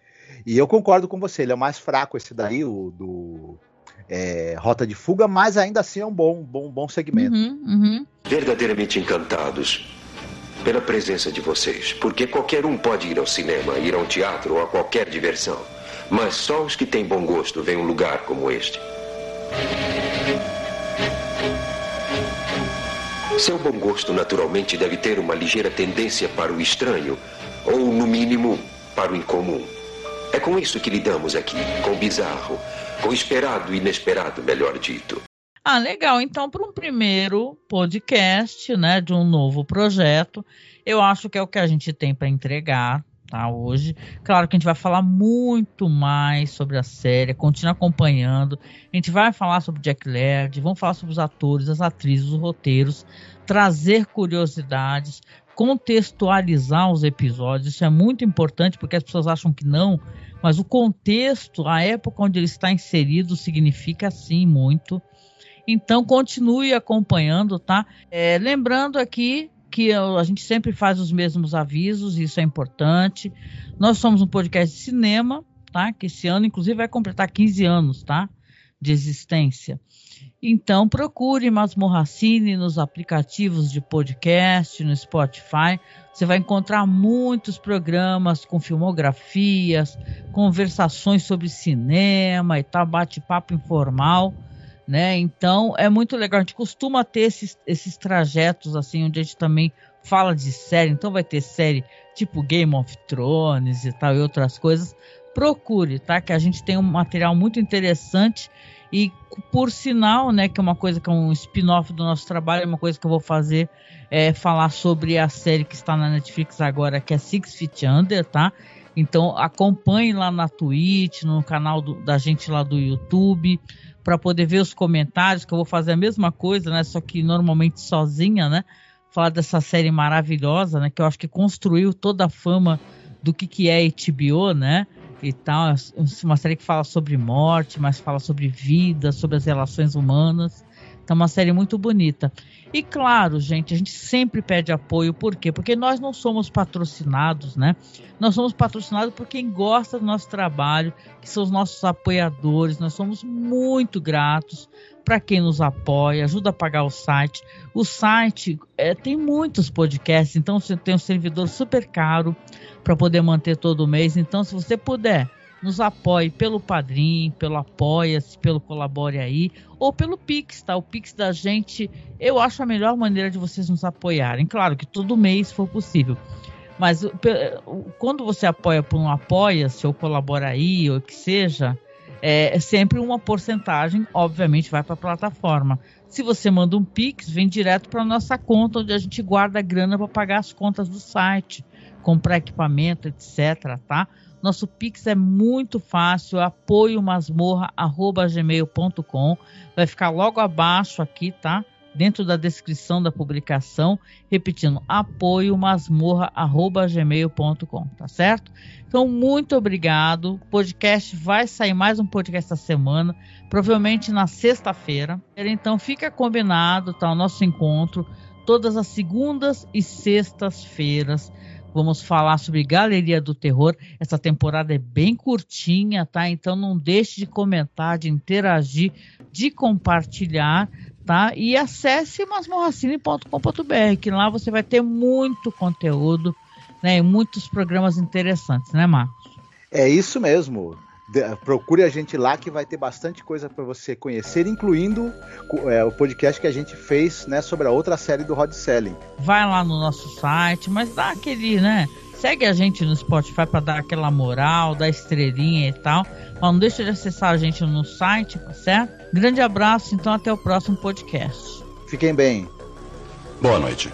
E eu concordo com você, ele é o mais fraco esse daí, o do é, Rota de Fuga, mas ainda assim é um bom, bom, bom segmento. Uhum, uhum. Verdadeiramente encantados pela presença de vocês, porque qualquer um pode ir ao cinema, ir a um teatro ou a qualquer diversão, mas só os que têm bom gosto vêm a um lugar como este. Seu bom gosto naturalmente deve ter uma ligeira tendência para o estranho, ou no mínimo para o incomum. É com isso que lidamos aqui, com o bizarro, com o esperado e inesperado, melhor dito. Ah, legal. Então, para um primeiro podcast, né, de um novo projeto, eu acho que é o que a gente tem para entregar, tá? Hoje, claro que a gente vai falar muito mais sobre a série, continua acompanhando. A gente vai falar sobre Jack Laird, vamos falar sobre os atores, as atrizes, os roteiros, trazer curiosidades, contextualizar os episódios. Isso é muito importante porque as pessoas acham que não, mas o contexto, a época onde ele está inserido, significa sim muito. Então continue acompanhando, tá? É, lembrando aqui que a gente sempre faz os mesmos avisos, isso é importante. Nós somos um podcast de cinema, tá? Que esse ano, inclusive, vai completar 15 anos, tá? De existência. Então, procure Masmorracine nos aplicativos de podcast, no Spotify. Você vai encontrar muitos programas com filmografias, conversações sobre cinema e tal, bate-papo informal né? Então é muito legal. A gente costuma ter esses, esses trajetos assim, onde a gente também fala de série. Então vai ter série tipo Game of Thrones e tal e outras coisas. Procure, tá? Que a gente tem um material muito interessante e por sinal, né, que é uma coisa que é um spin-off do nosso trabalho, é uma coisa que eu vou fazer é falar sobre a série que está na Netflix agora, que é Six Feet Under, tá? Então acompanhe lá na Twitch, no canal do, da gente lá do YouTube para poder ver os comentários, que eu vou fazer a mesma coisa, né? Só que normalmente sozinha, né? Falar dessa série maravilhosa, né? Que eu acho que construiu toda a fama do que, que é HBO, né? E tal. Uma série que fala sobre morte, mas fala sobre vida, sobre as relações humanas. Então, uma série muito bonita. E claro, gente, a gente sempre pede apoio, por quê? Porque nós não somos patrocinados, né? Nós somos patrocinados por quem gosta do nosso trabalho, que são os nossos apoiadores. Nós somos muito gratos para quem nos apoia, ajuda a pagar o site. O site é, tem muitos podcasts, então você tem um servidor super caro para poder manter todo mês. Então, se você puder nos apoie pelo Padrim, pelo Apoia-se, pelo Colabore aí, ou pelo Pix, tá? O Pix da gente, eu acho a melhor maneira de vocês nos apoiarem. Claro que todo mês for possível. Mas quando você apoia por um Apoia-se, ou Colabora aí, ou que seja, é, é sempre uma porcentagem, obviamente, vai para a plataforma. Se você manda um Pix, vem direto para nossa conta, onde a gente guarda a grana para pagar as contas do site, comprar equipamento, etc, tá? Nosso Pix é muito fácil, apoio masmorra@gmail.com. Vai ficar logo abaixo aqui, tá? Dentro da descrição da publicação, repetindo, apoio masmorra@gmail.com, tá certo? Então, muito obrigado. O podcast vai sair mais um podcast essa semana, provavelmente na sexta-feira. Então, fica combinado, tá? O nosso encontro todas as segundas e sextas-feiras Vamos falar sobre Galeria do Terror. Essa temporada é bem curtinha, tá? Então não deixe de comentar, de interagir, de compartilhar, tá? E acesse masmorracine.com.br, que lá você vai ter muito conteúdo, né? E muitos programas interessantes, né, Marcos? É isso mesmo procure a gente lá que vai ter bastante coisa para você conhecer, incluindo é, o podcast que a gente fez né, sobre a outra série do Rod Selling. Vai lá no nosso site, mas dá aquele, né? Segue a gente no Spotify para dar aquela moral, dar estrelinha e tal. Mas não deixa de acessar a gente no site, tá certo? Grande abraço, então até o próximo podcast. Fiquem bem. Boa noite.